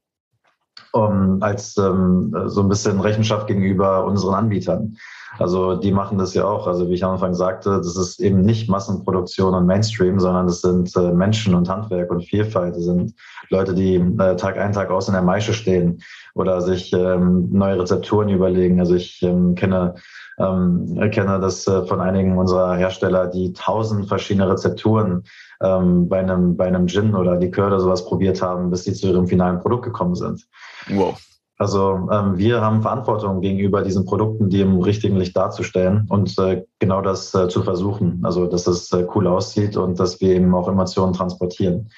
um, als ähm, so ein bisschen Rechenschaft gegenüber unseren Anbietern. Also die machen das ja auch. Also wie ich am Anfang sagte, das ist eben nicht Massenproduktion und Mainstream, sondern das sind äh, Menschen und Handwerk und Vielfalt. Das sind Leute, die äh, Tag ein, Tag aus in der Maische stehen oder sich ähm, neue Rezepturen überlegen. Also ich ähm, kenne ähm, kenne das äh, von einigen unserer Hersteller, die tausend verschiedene Rezepturen ähm, bei einem bei einem Gin oder Likör oder sowas probiert haben, bis sie zu ihrem finalen Produkt gekommen sind. Wow. Also ähm, wir haben Verantwortung gegenüber diesen Produkten, die im richtigen Licht darzustellen und äh, genau das äh, zu versuchen. Also dass es äh, cool aussieht und dass wir eben auch Emotionen transportieren.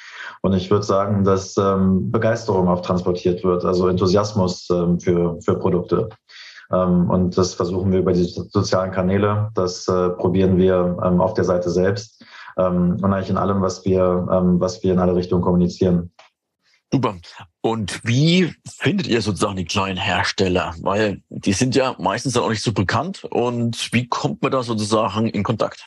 Und ich würde sagen, dass ähm, Begeisterung auch transportiert wird, also Enthusiasmus ähm, für, für Produkte. Ähm, und das versuchen wir über die sozialen Kanäle. Das äh, probieren wir ähm, auf der Seite selbst ähm, und eigentlich in allem, was wir, was wir in alle Richtungen kommunizieren. Super. Und wie findet ihr sozusagen die kleinen Hersteller? Weil die sind ja meistens auch nicht so bekannt. Und wie kommt man da sozusagen in Kontakt?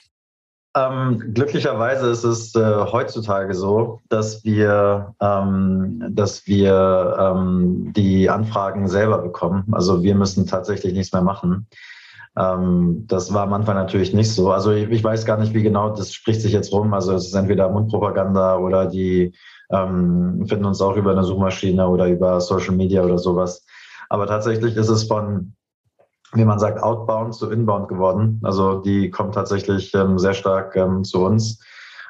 Ähm, glücklicherweise ist es äh, heutzutage so, dass wir, ähm, dass wir ähm, die Anfragen selber bekommen. Also wir müssen tatsächlich nichts mehr machen. Ähm, das war am Anfang natürlich nicht so. Also ich, ich, weiß gar nicht, wie genau, das spricht sich jetzt rum. Also es ist entweder Mundpropaganda oder die ähm, finden uns auch über eine Suchmaschine oder über Social Media oder sowas. Aber tatsächlich ist es von, wie man sagt, outbound zu inbound geworden. Also die kommt tatsächlich ähm, sehr stark ähm, zu uns.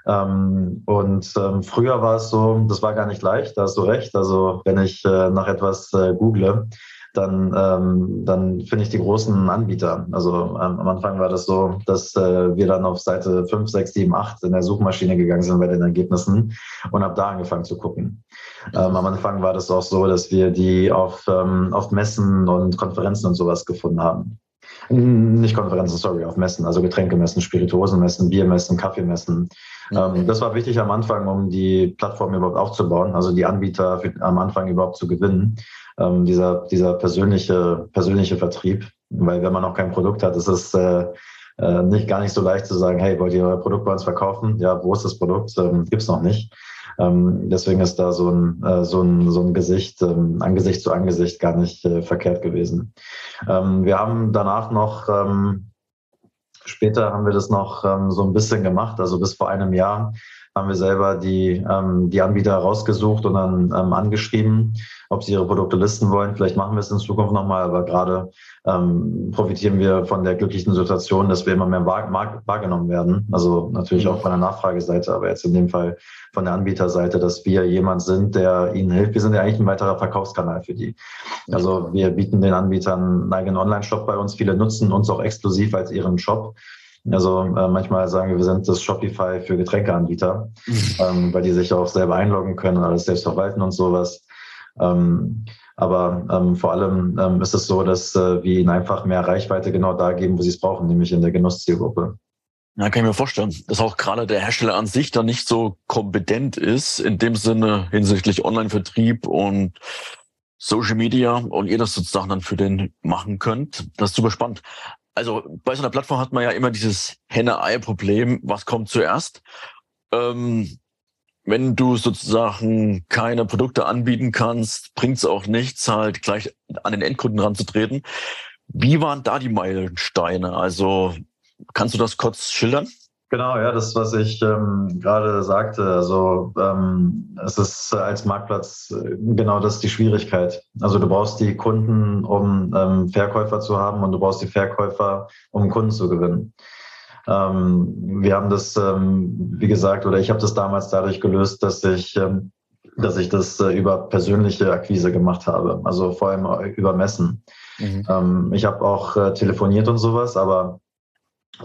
Ähm, und ähm, früher war es so, das war gar nicht leicht, da hast du recht. Also wenn ich äh, nach etwas äh, google, dann, ähm, dann finde ich die großen Anbieter. Also ähm, am Anfang war das so, dass äh, wir dann auf Seite 5, 6, 7, 8 in der Suchmaschine gegangen sind bei den Ergebnissen und habe da angefangen zu gucken. Ähm, am Anfang war das auch so, dass wir die auf, ähm, auf Messen und Konferenzen und sowas gefunden haben. Nicht Konferenzen, sorry, auf Messen, also Getränkemessen, Spirituosenmessen, Biermessen, Kaffeemessen. Mhm. das war wichtig am Anfang, um die Plattform überhaupt aufzubauen, also die Anbieter am Anfang überhaupt zu gewinnen ähm, dieser, dieser persönliche, persönliche Vertrieb. Weil wenn man noch kein Produkt hat, ist es äh, äh, nicht gar nicht so leicht zu sagen, hey, wollt ihr euer Produkt bei uns verkaufen? Ja, wo ist das Produkt? Ähm, gibt's noch nicht. Ähm, deswegen ist da so ein, äh, so ein, so ein Gesicht, ähm, Angesicht zu Angesicht gar nicht äh, verkehrt gewesen. Ähm, wir haben danach noch, ähm, später haben wir das noch ähm, so ein bisschen gemacht, also bis vor einem Jahr haben wir selber die, ähm, die Anbieter rausgesucht und dann ähm, angeschrieben, ob sie ihre Produkte listen wollen. Vielleicht machen wir es in Zukunft nochmal, aber gerade ähm, profitieren wir von der glücklichen Situation, dass wir immer mehr wahr, wahrgenommen werden. Also natürlich mhm. auch von der Nachfrageseite, aber jetzt in dem Fall von der Anbieterseite, dass wir jemand sind, der ihnen hilft. Wir sind ja eigentlich ein weiterer Verkaufskanal für die. Also wir bieten den Anbietern einen eigenen Online-Shop bei uns. Viele nutzen uns auch exklusiv als ihren Shop. Also äh, manchmal sagen wir, wir sind das Shopify für Getränkeanbieter, mhm. ähm, weil die sich auch selber einloggen können und alles selbst verwalten und sowas. Ähm, aber ähm, vor allem ähm, ist es so, dass äh, wir ihnen einfach mehr Reichweite genau da geben, wo sie es brauchen, nämlich in der Genusszielgruppe. Ja, kann ich mir vorstellen, dass auch gerade der Hersteller an sich da nicht so kompetent ist, in dem Sinne hinsichtlich Online-Vertrieb und Social Media und ihr das sozusagen dann für den machen könnt. Das ist super spannend also bei so einer Plattform hat man ja immer dieses Henne-Ei-Problem, was kommt zuerst. Ähm, wenn du sozusagen keine Produkte anbieten kannst, bringt es auch nichts, halt gleich an den Endkunden ranzutreten. Wie waren da die Meilensteine? Also kannst du das kurz schildern? Genau, ja, das, was ich ähm, gerade sagte. Also ähm, es ist als Marktplatz äh, genau das die Schwierigkeit. Also du brauchst die Kunden, um ähm, Verkäufer zu haben und du brauchst die Verkäufer, um Kunden zu gewinnen. Ähm, wir haben das, ähm, wie gesagt, oder ich habe das damals dadurch gelöst, dass ich ähm, dass ich das äh, über persönliche Akquise gemacht habe, also vor allem über Messen. Mhm. Ähm, ich habe auch äh, telefoniert und sowas, aber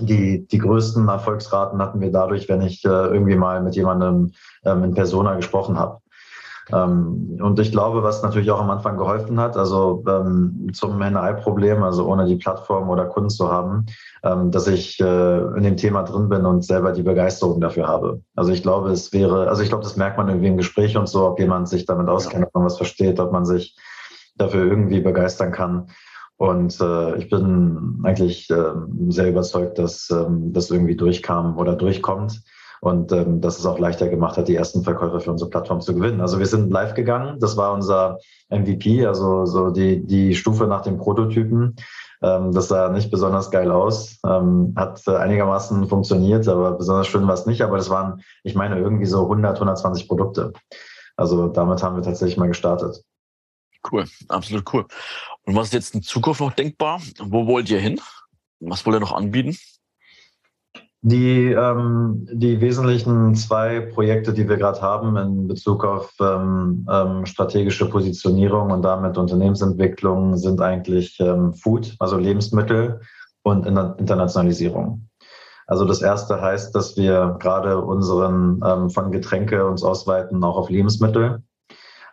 die, die größten Erfolgsraten hatten wir dadurch, wenn ich äh, irgendwie mal mit jemandem ähm, in Persona gesprochen habe. Ähm, und ich glaube, was natürlich auch am Anfang geholfen hat, also ähm, zum NI-Problem, also ohne die Plattform oder Kunden zu haben, ähm, dass ich äh, in dem Thema drin bin und selber die Begeisterung dafür habe. Also ich glaube, es wäre, also ich glaube, das merkt man irgendwie im Gespräch und so, ob jemand sich damit auskennt, ob man was versteht, ob man sich dafür irgendwie begeistern kann. Und äh, ich bin eigentlich äh, sehr überzeugt, dass ähm, das irgendwie durchkam oder durchkommt und ähm, dass es auch leichter gemacht hat, die ersten Verkäufer für unsere Plattform zu gewinnen. Also wir sind live gegangen, das war unser MVP, also so die, die Stufe nach dem Prototypen. Ähm, das sah nicht besonders geil aus, ähm, hat äh, einigermaßen funktioniert, aber besonders schön war es nicht. Aber das waren, ich meine, irgendwie so 100, 120 Produkte. Also damit haben wir tatsächlich mal gestartet. Cool, absolut cool. Und was ist jetzt in Zukunft noch denkbar? Wo wollt ihr hin? Was wollt ihr noch anbieten? Die, ähm, die wesentlichen zwei Projekte, die wir gerade haben in Bezug auf ähm, ähm, strategische Positionierung und damit Unternehmensentwicklung, sind eigentlich ähm, Food, also Lebensmittel und Internationalisierung. Also das erste heißt, dass wir gerade unseren ähm, von Getränke uns ausweiten auch auf Lebensmittel.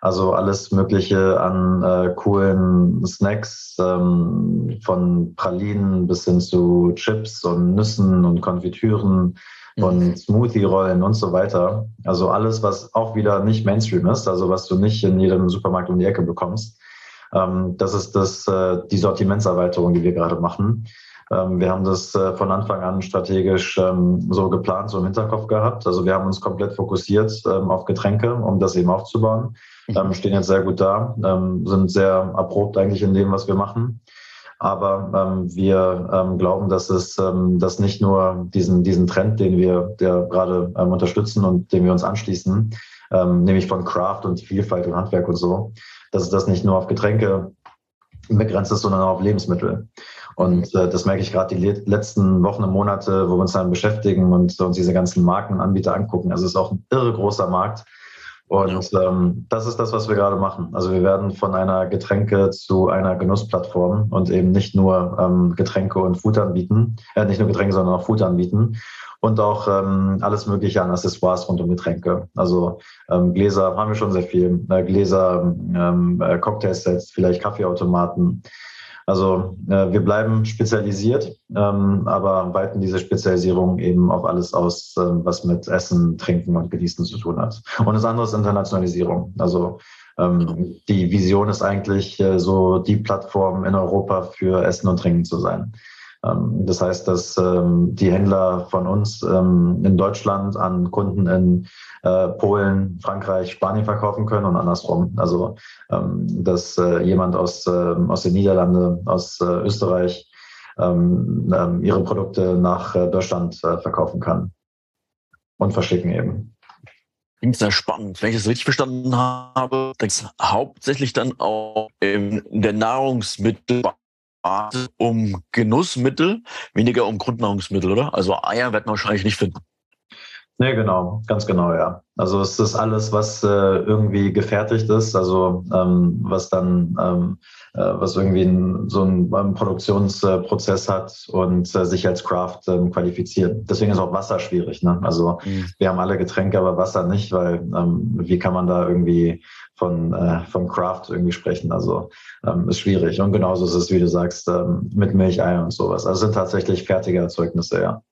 Also alles Mögliche an äh, coolen Snacks, ähm, von Pralinen bis hin zu Chips und Nüssen und Konfitüren mhm. und Smoothie-Rollen und so weiter. Also alles, was auch wieder nicht Mainstream ist, also was du nicht in jedem Supermarkt um die Ecke bekommst. Ähm, das ist das, äh, die Sortimentserweiterung, die wir gerade machen. Ähm, wir haben das äh, von Anfang an strategisch ähm, so geplant, so im Hinterkopf gehabt. Also wir haben uns komplett fokussiert ähm, auf Getränke, um das eben aufzubauen ähm, stehen jetzt sehr gut da, ähm, sind sehr erprobt eigentlich in dem, was wir machen. Aber ähm, wir ähm, glauben, dass es ähm, dass nicht nur diesen, diesen Trend, den wir der gerade ähm, unterstützen und dem wir uns anschließen, ähm, nämlich von Craft und Vielfalt und Handwerk und so, dass es das nicht nur auf Getränke begrenzt ist, sondern auch auf Lebensmittel. Und äh, das merke ich gerade die letzten Wochen und Monate, wo wir uns dann beschäftigen und uns diese ganzen Marken und Anbieter angucken. Also es ist auch ein irre großer Markt. Und ja. ähm, das ist das, was wir gerade machen. Also wir werden von einer Getränke zu einer Genussplattform und eben nicht nur ähm, Getränke und Food anbieten, äh, nicht nur Getränke, sondern auch Food anbieten und auch ähm, alles Mögliche an Accessoires rund um Getränke. Also ähm, Gläser haben wir schon sehr viel, äh, Gläser, ähm, äh, Cocktailsets, vielleicht Kaffeeautomaten, also äh, wir bleiben spezialisiert, ähm, aber weiten diese Spezialisierung eben auf alles aus, äh, was mit Essen, Trinken und Genießen zu tun hat. Und das andere ist Internationalisierung. Also ähm, die Vision ist eigentlich äh, so die Plattform in Europa für Essen und Trinken zu sein. Ähm, das heißt, dass ähm, die Händler von uns ähm, in Deutschland an Kunden in äh, Polen, Frankreich, Spanien verkaufen können und andersrum. Also, dass äh, jemand aus, aus den Niederlanden, aus äh, Österreich ihre Produkte nach Deutschland verkaufen kann und verschicken eben. Klingt sehr spannend. Wenn ich das richtig verstanden habe, dass hauptsächlich dann auch in der Nahrungsmittel um Genussmittel, weniger um Grundnahrungsmittel, oder? Also Eier wird man wahrscheinlich nicht finden. Nee, genau, ganz genau, ja. Also es ist alles, was äh, irgendwie gefertigt ist, also ähm, was dann, ähm, äh, was irgendwie ein, so einen ähm, Produktionsprozess hat und äh, sich als Craft ähm, qualifiziert. Deswegen ist auch Wasser schwierig. Ne? Also mhm. wir haben alle Getränke, aber Wasser nicht, weil ähm, wie kann man da irgendwie von, äh, von Craft irgendwie sprechen. Also ähm, ist schwierig. Und genauso ist es, wie du sagst, ähm, mit Milchei und sowas. Also sind tatsächlich fertige Erzeugnisse, ja.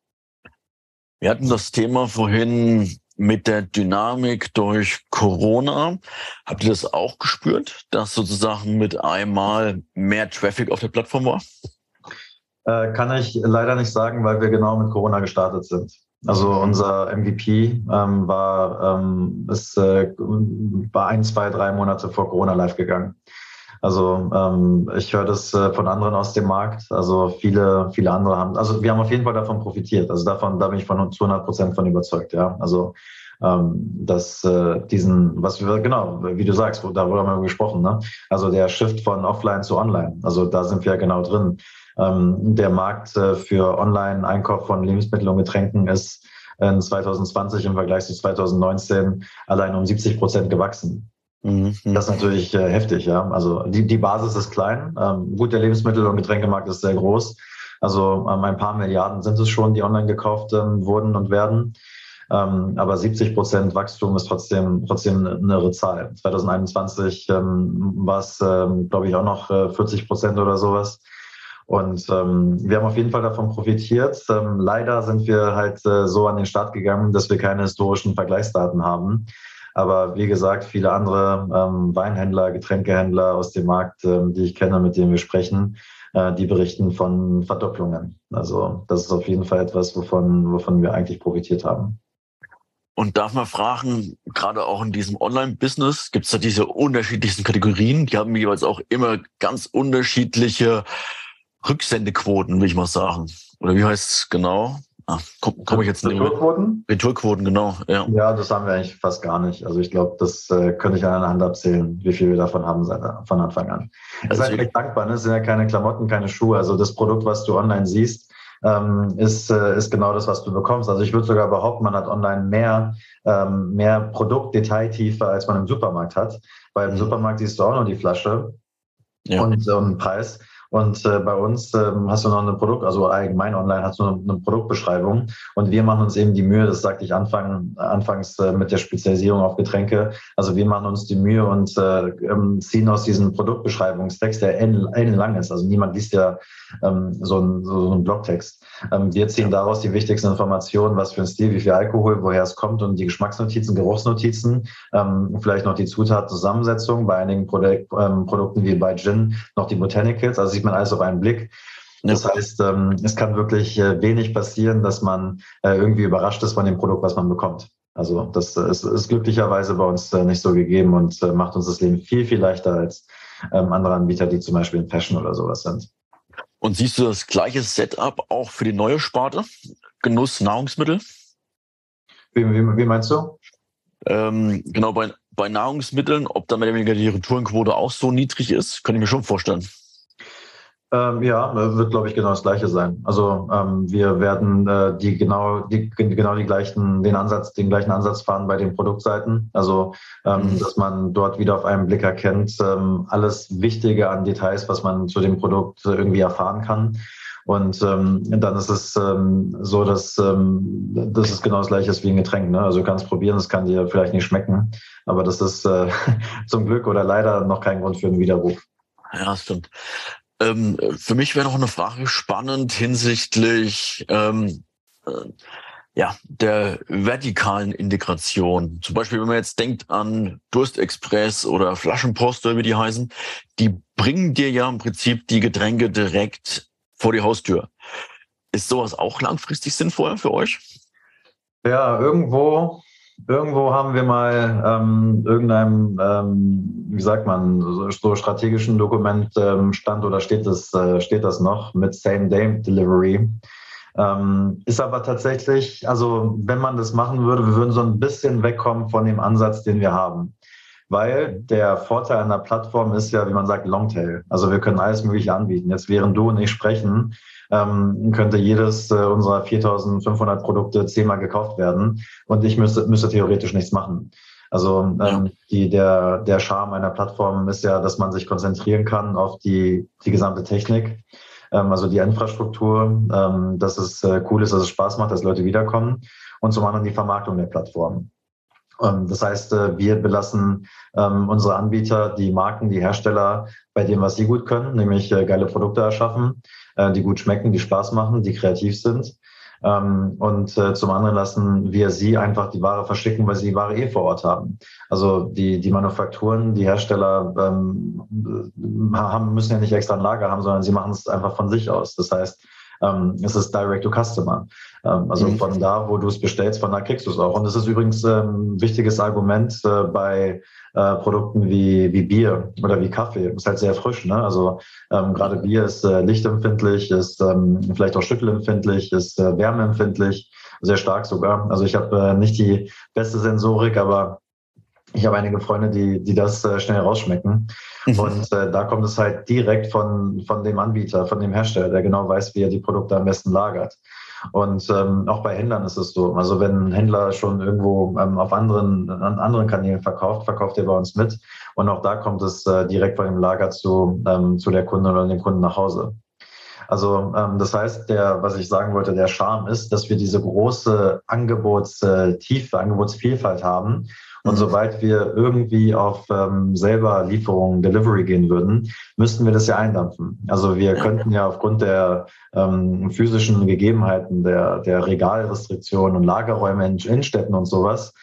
Wir hatten das Thema vorhin mit der Dynamik durch Corona. Habt ihr das auch gespürt, dass sozusagen mit einmal mehr Traffic auf der Plattform war? Äh, kann ich leider nicht sagen, weil wir genau mit Corona gestartet sind. Also unser MVP ähm, war, ähm, ist, äh, war ein, zwei, drei Monate vor Corona live gegangen. Also ähm, ich höre das äh, von anderen aus dem Markt. Also viele, viele andere haben, also wir haben auf jeden Fall davon profitiert. Also davon, da bin ich von zu 100 Prozent von überzeugt. Ja, also ähm, dass äh, diesen, was wir genau, wie du sagst, darüber haben wir gesprochen. Ne? Also der Shift von Offline zu Online. Also da sind wir ja genau drin. Ähm, der Markt äh, für Online-Einkauf von Lebensmitteln und Getränken ist in 2020 im Vergleich zu 2019 allein um 70 Prozent gewachsen. Mhm. Das ist natürlich äh, heftig, ja. Also die, die Basis ist klein. Ähm, gut, der Lebensmittel- und Getränkemarkt ist sehr groß. Also ähm, ein paar Milliarden sind es schon, die online gekauft ähm, wurden und werden. Ähm, aber 70 Prozent Wachstum ist trotzdem, trotzdem eine irre Zahl. 2021 ähm, war es, ähm, glaube ich, auch noch äh, 40 Prozent oder sowas. Und ähm, wir haben auf jeden Fall davon profitiert. Ähm, leider sind wir halt äh, so an den Start gegangen, dass wir keine historischen Vergleichsdaten haben. Aber wie gesagt, viele andere ähm, Weinhändler, Getränkehändler aus dem Markt, ähm, die ich kenne, mit denen wir sprechen, äh, die berichten von Verdopplungen. Also das ist auf jeden Fall etwas, wovon, wovon wir eigentlich profitiert haben. Und darf man fragen, gerade auch in diesem Online-Business, gibt es da diese unterschiedlichsten Kategorien? Die haben jeweils auch immer ganz unterschiedliche Rücksendequoten, will ich mal sagen. Oder wie heißt es genau? Ah, komme komm ich jetzt nicht Retourquoten? Retourquoten, genau. Ja. ja, das haben wir eigentlich fast gar nicht. Also ich glaube, das äh, könnte ich an einer Hand abzählen, wie viel wir davon haben seit, von Anfang an. Also ist halt dankbar, ne? Es sind ja keine Klamotten, keine Schuhe. Also das Produkt, was du online siehst, ähm, ist, äh, ist genau das, was du bekommst. Also ich würde sogar behaupten, man hat online mehr, ähm, mehr Produktdetailtiefe, als man im Supermarkt hat. Weil im mhm. Supermarkt siehst du auch nur die Flasche ja. und, und einen Preis. Und äh, bei uns ähm, hast du noch eine Produkt, also allgemein online hast du eine, eine, Produktbeschreibung. Und wir machen uns eben die Mühe, das sagte ich Anfang, anfangs äh, mit der Spezialisierung auf Getränke. Also wir machen uns die Mühe und äh, ähm, ziehen aus diesem Produktbeschreibungstext, der ellenlang ist. Also niemand liest ja ähm, so, einen, so einen Blogtext. Ähm, wir ziehen daraus die wichtigsten Informationen, was für ein Stil, wie viel Alkohol, woher es kommt und die Geschmacksnotizen, Geruchsnotizen, ähm, vielleicht noch die Zutatzusammensetzung, bei einigen Produk ähm, Produkten wie bei Gin noch die Botanicals. Also sieht man alles auf einen Blick. Das heißt, es kann wirklich äh, wenig passieren, dass man äh, irgendwie überrascht ist von dem Produkt, was man bekommt. Also das ist, ist glücklicherweise bei uns äh, nicht so gegeben und macht uns das Leben viel, viel leichter als andere Anbieter, die zum Beispiel in Fashion oder sowas sind. Und siehst du das gleiche Setup auch für die neue Sparte? Genuss Nahrungsmittel? Wie, wie, wie meinst du? Ähm, genau, bei, bei Nahrungsmitteln, ob da mehr oder weniger die Retourenquote auch so niedrig ist, kann ich mir schon vorstellen. Ähm, ja, wird, glaube ich, genau das Gleiche sein. Also ähm, wir werden äh, die genau die genau die gleichen den Ansatz den gleichen Ansatz fahren bei den Produktseiten. Also ähm, mhm. dass man dort wieder auf einen Blick erkennt ähm, alles Wichtige an Details, was man zu dem Produkt irgendwie erfahren kann. Und ähm, dann ist es ähm, so, dass ähm, das ist genau das gleiche ist wie ein Getränk. Ne? Also du kannst probieren, das kann dir vielleicht nicht schmecken, aber das ist äh, zum Glück oder leider noch kein Grund für einen Widerruf. Ja, stimmt. Ähm, für mich wäre noch eine Frage spannend hinsichtlich ähm, äh, ja, der vertikalen Integration. Zum Beispiel, wenn man jetzt denkt an Durstexpress oder Flaschenpost oder wie die heißen, die bringen dir ja im Prinzip die Getränke direkt vor die Haustür. Ist sowas auch langfristig sinnvoll für euch? Ja, irgendwo Irgendwo haben wir mal ähm, irgendeinem, ähm, wie sagt man, so, so strategischen Dokument ähm, stand oder steht das, äh, steht das noch mit Same-Day-Delivery. Ähm, ist aber tatsächlich, also wenn man das machen würde, wir würden so ein bisschen wegkommen von dem Ansatz, den wir haben. Weil der Vorteil einer Plattform ist ja, wie man sagt, Longtail. Also wir können alles Mögliche anbieten. Jetzt während du und ich sprechen, ähm, könnte jedes äh, unserer 4500 Produkte zehnmal gekauft werden und ich müsste, müsste theoretisch nichts machen. Also ähm, die, der, der Charme einer Plattform ist ja, dass man sich konzentrieren kann auf die, die gesamte Technik, ähm, also die Infrastruktur, ähm, dass es äh, cool ist, dass es Spaß macht, dass Leute wiederkommen und zum anderen die Vermarktung der Plattform. Ähm, das heißt, äh, wir belassen ähm, unsere Anbieter, die Marken, die Hersteller bei dem, was sie gut können, nämlich äh, geile Produkte erschaffen, äh, die gut schmecken, die Spaß machen, die kreativ sind. Ähm, und zum anderen lassen wir sie einfach die Ware verschicken, weil sie die Ware eh vor Ort haben. Also die, die Manufakturen, die Hersteller ähm, haben, müssen ja nicht extra ein Lager haben, sondern sie machen es einfach von sich aus. Das heißt, ähm, es ist Direct to Customer. Ähm, also mhm. von da, wo du es bestellst, von da kriegst du es auch. Und das ist übrigens ähm, ein wichtiges Argument äh, bei äh, Produkten wie, wie Bier oder wie Kaffee. Ist halt sehr frisch. Ne? Also ähm, gerade Bier ist äh, lichtempfindlich, ist ähm, vielleicht auch schüttelempfindlich, ist äh, wärmeempfindlich, sehr stark sogar. Also ich habe äh, nicht die beste Sensorik, aber ich habe einige Freunde, die, die das äh, schnell rausschmecken. Mhm. Und äh, da kommt es halt direkt von, von dem Anbieter, von dem Hersteller, der genau weiß, wie er die Produkte am besten lagert. Und ähm, auch bei Händlern ist es so. Also wenn ein Händler schon irgendwo ähm, auf anderen, an anderen Kanälen verkauft, verkauft er bei uns mit. Und auch da kommt es äh, direkt von dem Lager zu, ähm, zu der Kundin oder dem Kunden nach Hause. Also ähm, das heißt, der, was ich sagen wollte, der Charme ist, dass wir diese große Angebotstiefe, Angebotsvielfalt haben und mhm. sobald wir irgendwie auf ähm, selber Lieferungen, Delivery gehen würden, müssten wir das ja eindampfen. Also wir könnten ja aufgrund der ähm, physischen Gegebenheiten, der, der Regalrestriktionen und Lagerräume in Innenstädten und sowas,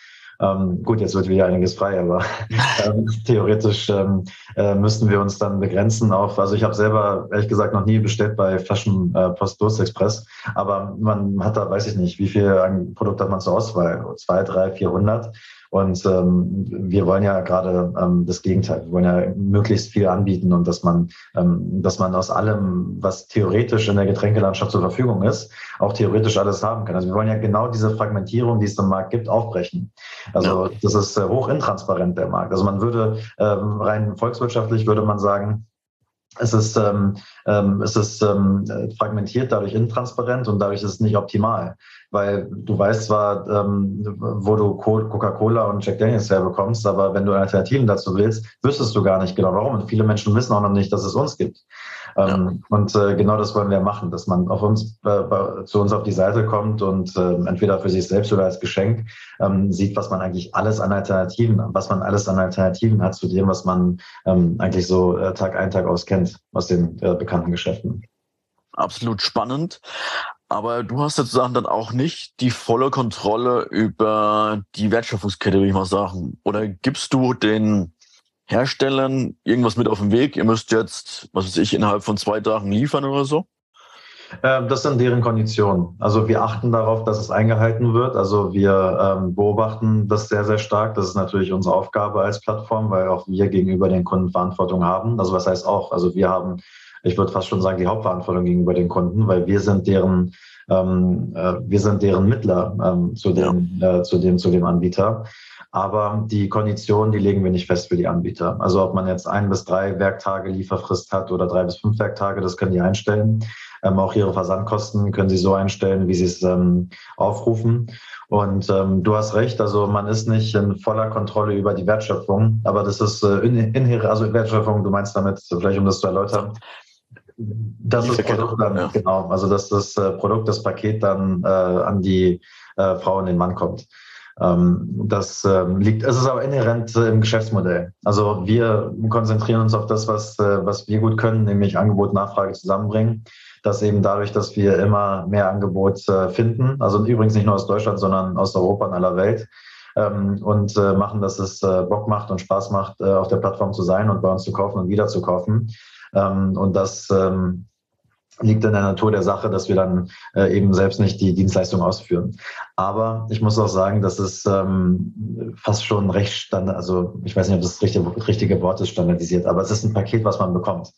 Ähm, gut, jetzt wird wieder einiges frei, aber ähm, theoretisch ähm, äh, müssten wir uns dann begrenzen auf, also ich habe selber ehrlich gesagt noch nie bestellt bei Flaschen äh, Post Durst Express, aber man hat da, weiß ich nicht, wie viel Produkte hat man zur Auswahl? Zwei, drei, vierhundert. Und ähm, wir wollen ja gerade ähm, das Gegenteil. Wir wollen ja möglichst viel anbieten und dass man, ähm, dass man aus allem, was theoretisch in der Getränkelandschaft zur Verfügung ist, auch theoretisch alles haben kann. Also wir wollen ja genau diese Fragmentierung, die es im Markt gibt, aufbrechen. Also das ist äh, hoch intransparent der Markt. Also man würde ähm, rein volkswirtschaftlich würde man sagen, es ist, ähm, ähm, es ist ähm, fragmentiert, dadurch intransparent und dadurch ist es nicht optimal. Weil du weißt zwar, ähm, wo du Coca-Cola und Jack Daniels herbekommst, aber wenn du Alternativen dazu willst, wüsstest du gar nicht genau warum. Und viele Menschen wissen auch noch nicht, dass es uns gibt. Ähm, ja. Und äh, genau das wollen wir machen, dass man auf uns, äh, zu uns auf die Seite kommt und äh, entweder für sich selbst oder als Geschenk ähm, sieht, was man eigentlich alles an Alternativen, was man alles an Alternativen hat zu dem, was man ähm, eigentlich so äh, Tag ein, Tag aus kennt aus den äh, bekannten Geschäften. Absolut spannend. Aber du hast sozusagen dann auch nicht die volle Kontrolle über die Wertschöpfungskette, würde ich mal sagen. Oder gibst du den Herstellern irgendwas mit auf den Weg? Ihr müsst jetzt, was weiß ich, innerhalb von zwei Tagen liefern oder so? Ähm, das sind deren Konditionen. Also wir achten darauf, dass es eingehalten wird. Also wir ähm, beobachten das sehr, sehr stark. Das ist natürlich unsere Aufgabe als Plattform, weil auch wir gegenüber den Kunden Verantwortung haben. Also was heißt auch? Also wir haben, ich würde fast schon sagen, die Hauptverantwortung gegenüber den Kunden, weil wir sind deren, ähm, äh, wir sind deren Mittler ähm, zu, dem, äh, zu, dem, zu dem Anbieter. Aber die Konditionen, die legen wir nicht fest für die Anbieter. Also ob man jetzt ein bis drei Werktage Lieferfrist hat oder drei bis fünf Werktage, das können die einstellen. Ähm, auch ihre Versandkosten können sie so einstellen, wie sie es ähm, aufrufen. Und ähm, du hast recht, also man ist nicht in voller Kontrolle über die Wertschöpfung, aber das ist äh, inhärent, also Wertschöpfung, du meinst damit, vielleicht um das zu erläutern, das ist Produkt dann, ja. genau, also dass das äh, Produkt, das Paket dann äh, an die äh, Frau und den Mann kommt. Ähm, das ähm, liegt, es ist aber inhärent im Geschäftsmodell. Also wir konzentrieren uns auf das, was, äh, was wir gut können, nämlich Angebot, Nachfrage zusammenbringen. Das eben dadurch, dass wir immer mehr Angebot äh, finden. Also übrigens nicht nur aus Deutschland, sondern aus Europa und aller Welt. Ähm, und äh, machen, dass es Bock macht und Spaß macht, auf der Plattform zu sein und bei uns zu kaufen und wieder zu kaufen. und das liegt in der Natur der Sache, dass wir dann äh, eben selbst nicht die Dienstleistung ausführen. Aber ich muss auch sagen, dass es ähm, fast schon recht standard, also ich weiß nicht, ob das, richtige, richtige Wort ist, standardisiert, aber es ist ein Paket, was man bekommt.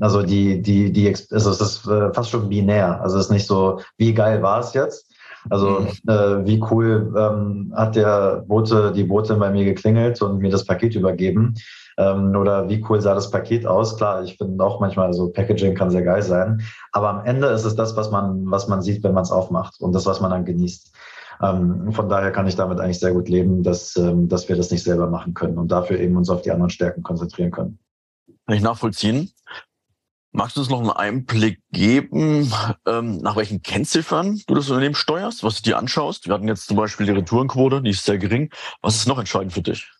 Also die, die, die, also es ist äh, fast schon binär. Also es ist nicht so, wie geil war es jetzt? Also mhm. äh, wie cool ähm, hat der Bote, die Bote bei mir geklingelt und mir das Paket übergeben, ähm, oder wie cool sah das Paket aus? Klar, ich finde auch manchmal so Packaging kann sehr geil sein. Aber am Ende ist es das, was man, was man sieht, wenn man es aufmacht und das, was man dann genießt. Ähm, von daher kann ich damit eigentlich sehr gut leben, dass, ähm, dass wir das nicht selber machen können und dafür eben uns auf die anderen Stärken konzentrieren können. Kann ich nachvollziehen. Magst du uns noch einen Einblick geben, ähm, nach welchen Kennziffern du das Unternehmen steuerst, was du dir anschaust? Wir hatten jetzt zum Beispiel die Retourenquote, die ist sehr gering. Was ist noch entscheidend für dich?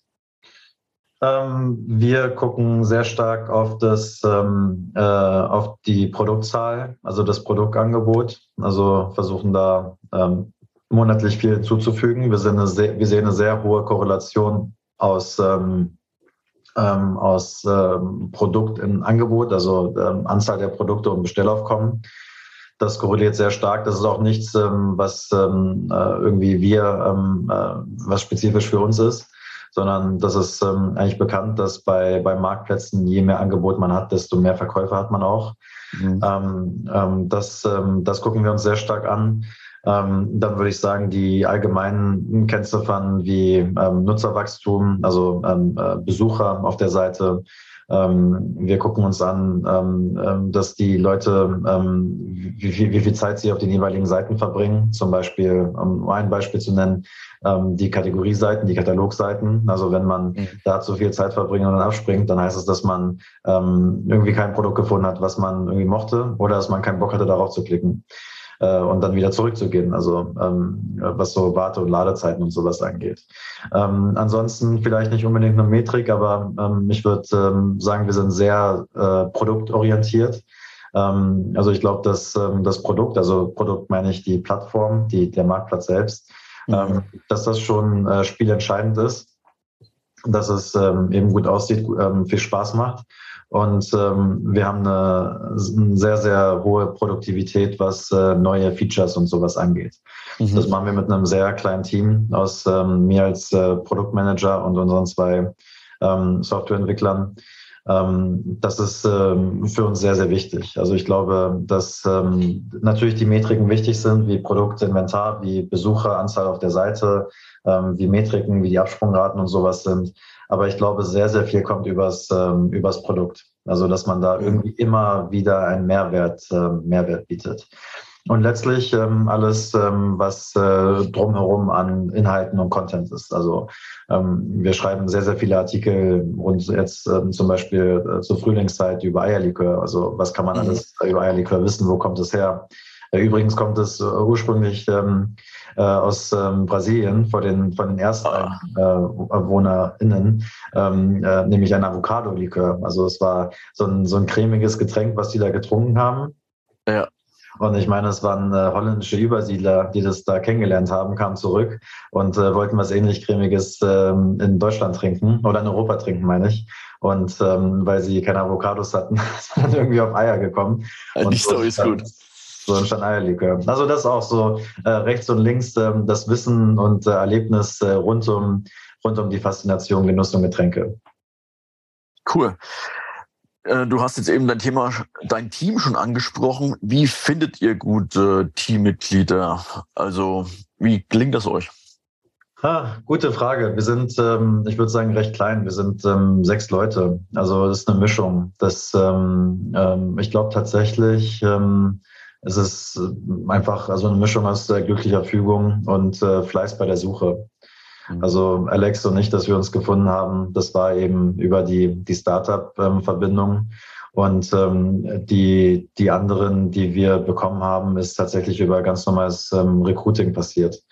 Ähm, wir gucken sehr stark auf das, ähm, äh, auf die Produktzahl, also das Produktangebot. Also versuchen da ähm, monatlich viel hinzuzufügen. Wir, sehr, wir sehen eine sehr hohe Korrelation aus, ähm, ähm, aus ähm, Produkt im Angebot, also Anzahl der Produkte und Bestellaufkommen. Das korreliert sehr stark. Das ist auch nichts, was äh, irgendwie wir, äh, was spezifisch für uns ist sondern das ist ähm, eigentlich bekannt, dass bei, bei Marktplätzen je mehr Angebot man hat, desto mehr Verkäufer hat man auch. Mhm. Ähm, ähm, das, ähm, das gucken wir uns sehr stark an. Ähm, dann würde ich sagen, die allgemeinen Kennziffern wie Nutzerwachstum, also äh, Besucher auf der Seite. Ähm, wir gucken uns an, ähm, ähm, dass die Leute, wie, viel, wie viel Zeit sie auf den jeweiligen Seiten verbringen. Zum Beispiel, um ein Beispiel zu nennen, ähm, die Kategorieseiten, die Katalogseiten. Also wenn man mhm. da zu viel Zeit verbringt und dann abspringt, dann heißt es, dass man ähm, irgendwie kein Produkt gefunden hat, was man irgendwie mochte oder dass man keinen Bock hatte, darauf zu klicken äh, und dann wieder zurückzugehen, also ähm, was so Warte- und Ladezeiten und sowas angeht. Ähm, ansonsten vielleicht nicht unbedingt eine Metrik, aber ähm, ich würde ähm, sagen, wir sind sehr äh, produktorientiert. Ähm, also ich glaube, dass ähm, das Produkt, also Produkt meine ich die Plattform, die, der Marktplatz selbst, mhm. ähm, dass das schon äh, spielentscheidend ist, dass es ähm, eben gut aussieht, ähm, viel Spaß macht. Und ähm, wir haben eine, eine, sehr, sehr hohe Produktivität, was äh, neue Features und sowas angeht. Mhm. Das machen wir mit einem sehr kleinen Team aus ähm, mir als äh, Produktmanager und unseren zwei ähm, Softwareentwicklern. Ähm, das ist ähm, für uns sehr, sehr wichtig. Also ich glaube, dass ähm, natürlich die Metriken wichtig sind, wie Produkt, Inventar, wie Besucheranzahl auf der Seite, ähm, wie Metriken, wie die Absprungraten und sowas sind. Aber ich glaube, sehr, sehr viel kommt übers, ähm, übers Produkt. Also, dass man da irgendwie immer wieder einen Mehrwert, äh, Mehrwert bietet. Und letztlich ähm, alles, ähm, was äh, drumherum an Inhalten und Content ist. Also ähm, wir schreiben sehr, sehr viele Artikel rund jetzt ähm, zum Beispiel äh, zur Frühlingszeit über Eierlikör. Also was kann man mhm. alles über Eierlikör wissen? Wo kommt es her? Äh, übrigens kommt es äh, ursprünglich ähm, äh, aus ähm, Brasilien von den, von den ersten ah. äh, WohnerInnen, ähm, äh, nämlich ein Avocado-Likör. Also es war so ein, so ein cremiges Getränk, was die da getrunken haben. Ja. Und ich meine, es waren äh, holländische Übersiedler, die das da kennengelernt haben, kamen zurück und äh, wollten was ähnlich Cremiges ähm, in Deutschland trinken oder in Europa trinken, meine ich. Und ähm, weil sie keine Avocados hatten, sind dann irgendwie auf Eier gekommen. Ja, die Story ist gut. So ein Eierlikör. Also das auch so äh, rechts und links äh, das Wissen und äh, Erlebnis äh, rund, um, rund um die Faszination Genuss und Getränke. Cool. Äh, du hast jetzt eben dein Thema, dein Team schon angesprochen. Wie findet ihr gute Teammitglieder? Also, wie gelingt das euch? Ah, gute Frage. Wir sind, ähm, ich würde sagen, recht klein. Wir sind ähm, sechs Leute. Also das ist eine Mischung. Das, ähm, ähm ich glaube tatsächlich, ähm, es ist äh, einfach also eine Mischung aus äh, glücklicher Fügung und äh, Fleiß bei der Suche. Mhm. Also Alex und ich, dass wir uns gefunden haben, das war eben über die, die Startup-Verbindung. Und ähm, die, die anderen, die wir bekommen haben, ist tatsächlich über ganz normales ähm, Recruiting passiert.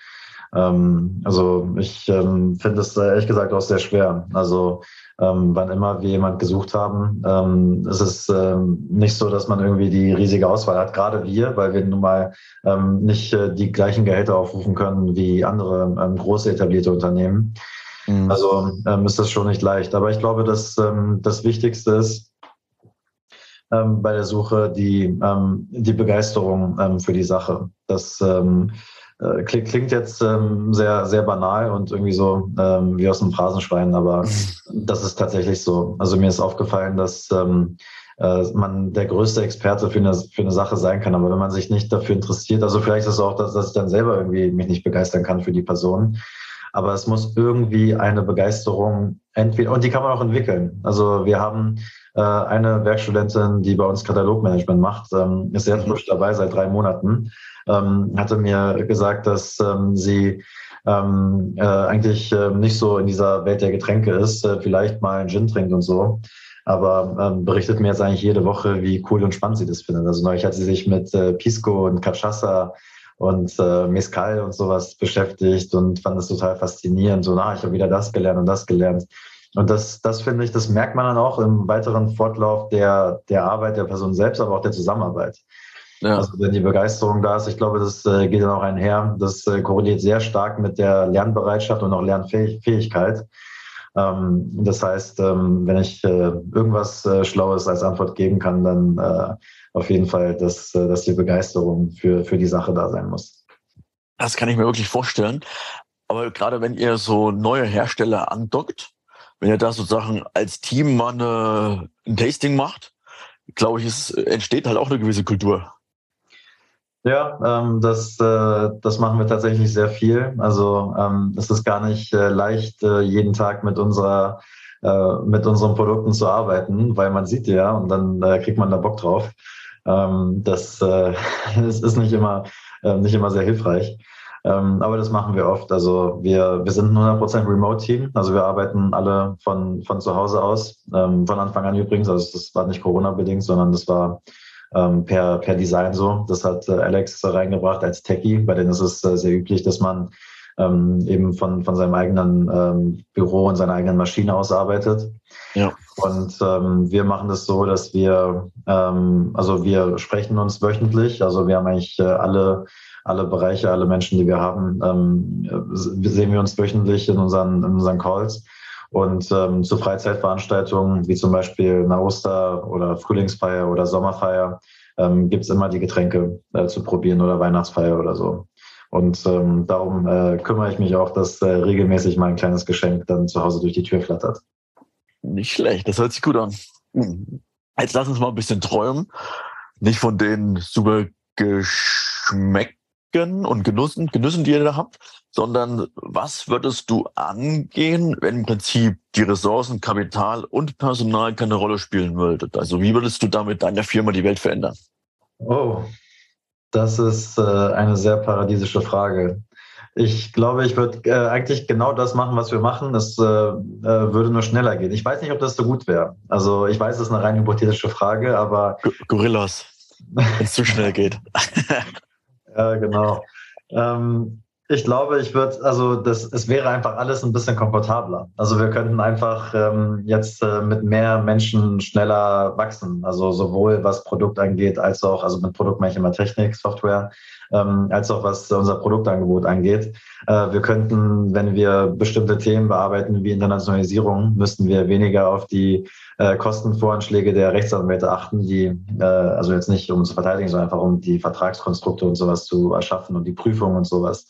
Ähm, also ich ähm, finde es ehrlich gesagt auch sehr schwer. Also ähm, wann immer wir jemand gesucht haben, ähm, ist es ähm, nicht so, dass man irgendwie die riesige Auswahl hat. Gerade wir, weil wir nun mal ähm, nicht äh, die gleichen Gehälter aufrufen können wie andere ähm, große etablierte Unternehmen. Mhm. Also ähm, ist das schon nicht leicht. Aber ich glaube, dass ähm, das Wichtigste ist, ähm, bei der Suche die, ähm, die Begeisterung ähm, für die Sache. Das ähm, äh, klingt, klingt jetzt ähm, sehr, sehr banal und irgendwie so ähm, wie aus einem Phrasenschwein, aber mhm. das ist tatsächlich so. Also mir ist aufgefallen, dass ähm, äh, man der größte Experte für eine, für eine Sache sein kann, aber wenn man sich nicht dafür interessiert, also vielleicht ist es auch, dass, dass ich dann selber irgendwie mich nicht begeistern kann für die Person, aber es muss irgendwie eine Begeisterung entweder, und die kann man auch entwickeln. Also wir haben äh, eine Werkstudentin, die bei uns Katalogmanagement macht, ähm, ist sehr mhm. frisch dabei seit drei Monaten ähm, hatte mir gesagt, dass ähm, sie ähm, äh, eigentlich äh, nicht so in dieser Welt der Getränke ist, äh, vielleicht mal einen Gin trinkt und so. Aber ähm, berichtet mir jetzt eigentlich jede Woche, wie cool und spannend sie das findet. Also neulich hat sie sich mit äh, Pisco und Cachaça und äh, Mezcal und sowas beschäftigt und fand es total faszinierend. So, na, ich habe wieder das gelernt und das gelernt. Und das, das finde ich, das merkt man dann auch im weiteren Fortlauf der, der Arbeit der Person selbst, aber auch der Zusammenarbeit. Ja. Also wenn die Begeisterung da ist, ich glaube, das äh, geht dann auch einher. Das äh, korreliert sehr stark mit der Lernbereitschaft und auch Lernfähigkeit. Ähm, das heißt, ähm, wenn ich äh, irgendwas äh, Schlaues als Antwort geben kann, dann äh, auf jeden Fall, dass, äh, dass die Begeisterung für, für die Sache da sein muss. Das kann ich mir wirklich vorstellen. Aber gerade wenn ihr so neue Hersteller andockt, wenn ihr da sozusagen als Team mal eine, ein Tasting macht, glaube ich, es entsteht halt auch eine gewisse Kultur. Ja, ähm, das, äh, das machen wir tatsächlich sehr viel. Also ähm, es ist gar nicht äh, leicht, äh, jeden Tag mit unserer äh, mit unseren Produkten zu arbeiten, weil man sieht ja und dann äh, kriegt man da Bock drauf. Ähm, das, äh, das ist nicht immer äh, nicht immer sehr hilfreich. Ähm, aber das machen wir oft. Also wir, wir sind ein 100% Remote-Team. Also wir arbeiten alle von, von zu Hause aus. Ähm, von Anfang an übrigens. Also das war nicht Corona-bedingt, sondern das war ähm, per, per Design so. Das hat äh, Alex reingebracht als Techie. Bei denen ist es äh, sehr üblich, dass man ähm, eben von, von seinem eigenen ähm, Büro und seiner eigenen Maschine aus arbeitet. Ja. Und ähm, wir machen das so, dass wir, ähm, also wir sprechen uns wöchentlich. Also wir haben eigentlich äh, alle alle Bereiche, alle Menschen, die wir haben, ähm, sehen wir uns wöchentlich in unseren, in unseren Calls. Und ähm, zu Freizeitveranstaltungen wie zum Beispiel eine Oster- oder Frühlingsfeier oder Sommerfeier ähm, gibt es immer die Getränke äh, zu probieren oder Weihnachtsfeier oder so. Und ähm, darum äh, kümmere ich mich auch, dass äh, regelmäßig mein kleines Geschenk dann zu Hause durch die Tür flattert. Nicht schlecht, das hört sich gut an. Hm. Jetzt lass uns mal ein bisschen träumen. Nicht von den super Geschmäcken und Genussen, Genüssen, die ihr da habt, sondern was würdest du angehen, wenn im Prinzip die Ressourcen, Kapital und Personal keine Rolle spielen würdet? Also wie würdest du damit deiner Firma die Welt verändern? Oh, das ist äh, eine sehr paradiesische Frage. Ich glaube, ich würde äh, eigentlich genau das machen, was wir machen. Es äh, äh würde nur schneller gehen. Ich weiß nicht, ob das so gut wäre. Also ich weiß, es ist eine rein hypothetische Frage, aber. G Gorillas, wenn es zu schnell geht. ja, genau. Ähm, ich glaube, ich würde, also das, es wäre einfach alles ein bisschen komfortabler. Also wir könnten einfach ähm, jetzt äh, mit mehr Menschen schneller wachsen. Also sowohl was Produkt angeht, als auch, also mit Produkt meine ich immer Technik, Software, ähm, als auch was unser Produktangebot angeht. Äh, wir könnten, wenn wir bestimmte Themen bearbeiten wie Internationalisierung, müssten wir weniger auf die äh, Kostenvoranschläge der Rechtsanwälte achten, die, äh, also jetzt nicht um zu verteidigen, sondern einfach um die Vertragskonstrukte und sowas zu erschaffen und die Prüfung und sowas.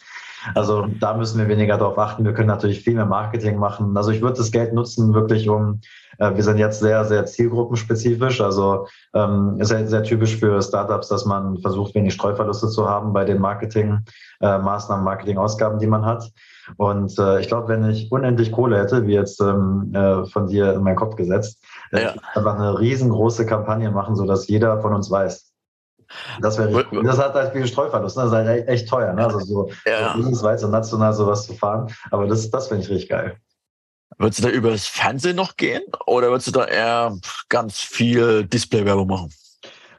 Also da müssen wir weniger darauf achten. Wir können natürlich viel mehr Marketing machen. Also ich würde das Geld nutzen, wirklich um, äh, wir sind jetzt sehr, sehr zielgruppenspezifisch. Also ähm, ist ja sehr typisch für Startups, dass man versucht, wenig Streuverluste zu haben bei den Marketing-Maßnahmen, äh, Marketing-Ausgaben, die man hat. Und äh, ich glaube, wenn ich unendlich Kohle hätte, wie jetzt ähm, äh, von dir in meinen Kopf gesetzt, äh, ja. einfach eine riesengroße Kampagne machen, sodass jeder von uns weiß, das wäre richtig. Das hat halt viel Streuverlust. Ne? Das ist halt echt teuer. Ne? Also so ja. bundesweit und national sowas zu fahren. Aber das, das finde ich richtig geil. Würdest du da über das Fernsehen noch gehen oder würdest du da eher ganz viel Display-Werbung machen?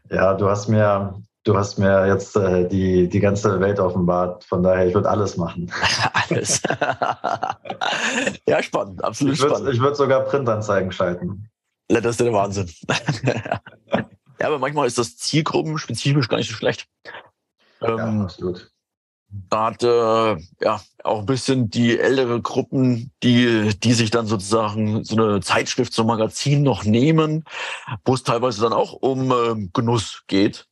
Ja, du hast mir, du hast mir jetzt äh, die, die ganze Welt offenbart. Von daher, ich würde alles machen. alles. ja, spannend, absolut ich würd, spannend. Ich würde sogar Printanzeigen schalten. Das ist der Wahnsinn. Ja, aber manchmal ist das zielgruppenspezifisch gar nicht so schlecht. Ja, ähm, absolut. Da hat äh, ja auch ein bisschen die ältere Gruppen, die, die sich dann sozusagen so eine Zeitschrift, so ein Magazin noch nehmen, wo es teilweise dann auch um äh, Genuss geht.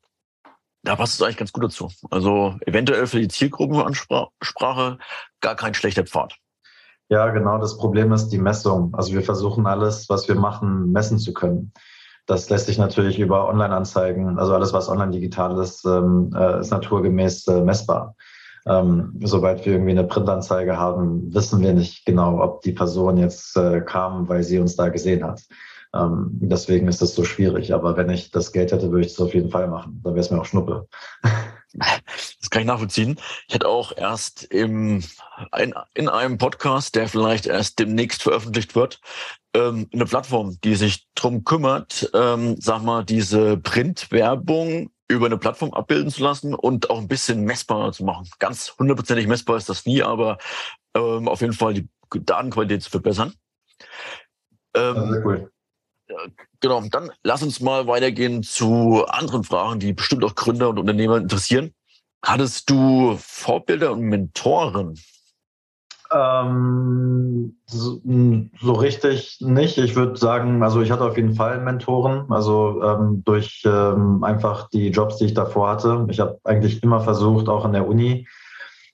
Da passt es eigentlich ganz gut dazu. Also eventuell für die Zielgruppenansprache gar kein schlechter Pfad. Ja, genau. Das Problem ist die Messung. Also wir versuchen alles, was wir machen, messen zu können. Das lässt sich natürlich über Online-Anzeigen, also alles, was online digital ist, ähm, äh, ist naturgemäß äh, messbar. Ähm, sobald wir irgendwie eine Printanzeige haben, wissen wir nicht genau, ob die Person jetzt äh, kam, weil sie uns da gesehen hat. Ähm, deswegen ist das so schwierig. Aber wenn ich das Geld hätte, würde ich das auf jeden Fall machen. Dann wäre es mir auch Schnuppe. Das kann ich nachvollziehen. Ich hätte auch erst im, in, in einem Podcast, der vielleicht erst demnächst veröffentlicht wird, ähm, eine Plattform, die sich drum kümmert, ähm, sag mal, diese Printwerbung über eine Plattform abbilden zu lassen und auch ein bisschen messbarer zu machen. Ganz hundertprozentig messbar ist das nie, aber ähm, auf jeden Fall die Datenqualität zu verbessern. Ähm, sehr cool. Genau, dann lass uns mal weitergehen zu anderen Fragen, die bestimmt auch Gründer und Unternehmer interessieren. Hattest du Vorbilder und Mentoren? Ähm, so, so, richtig nicht. Ich würde sagen, also ich hatte auf jeden Fall Mentoren, also ähm, durch ähm, einfach die Jobs, die ich davor hatte. Ich habe eigentlich immer versucht, auch an der Uni,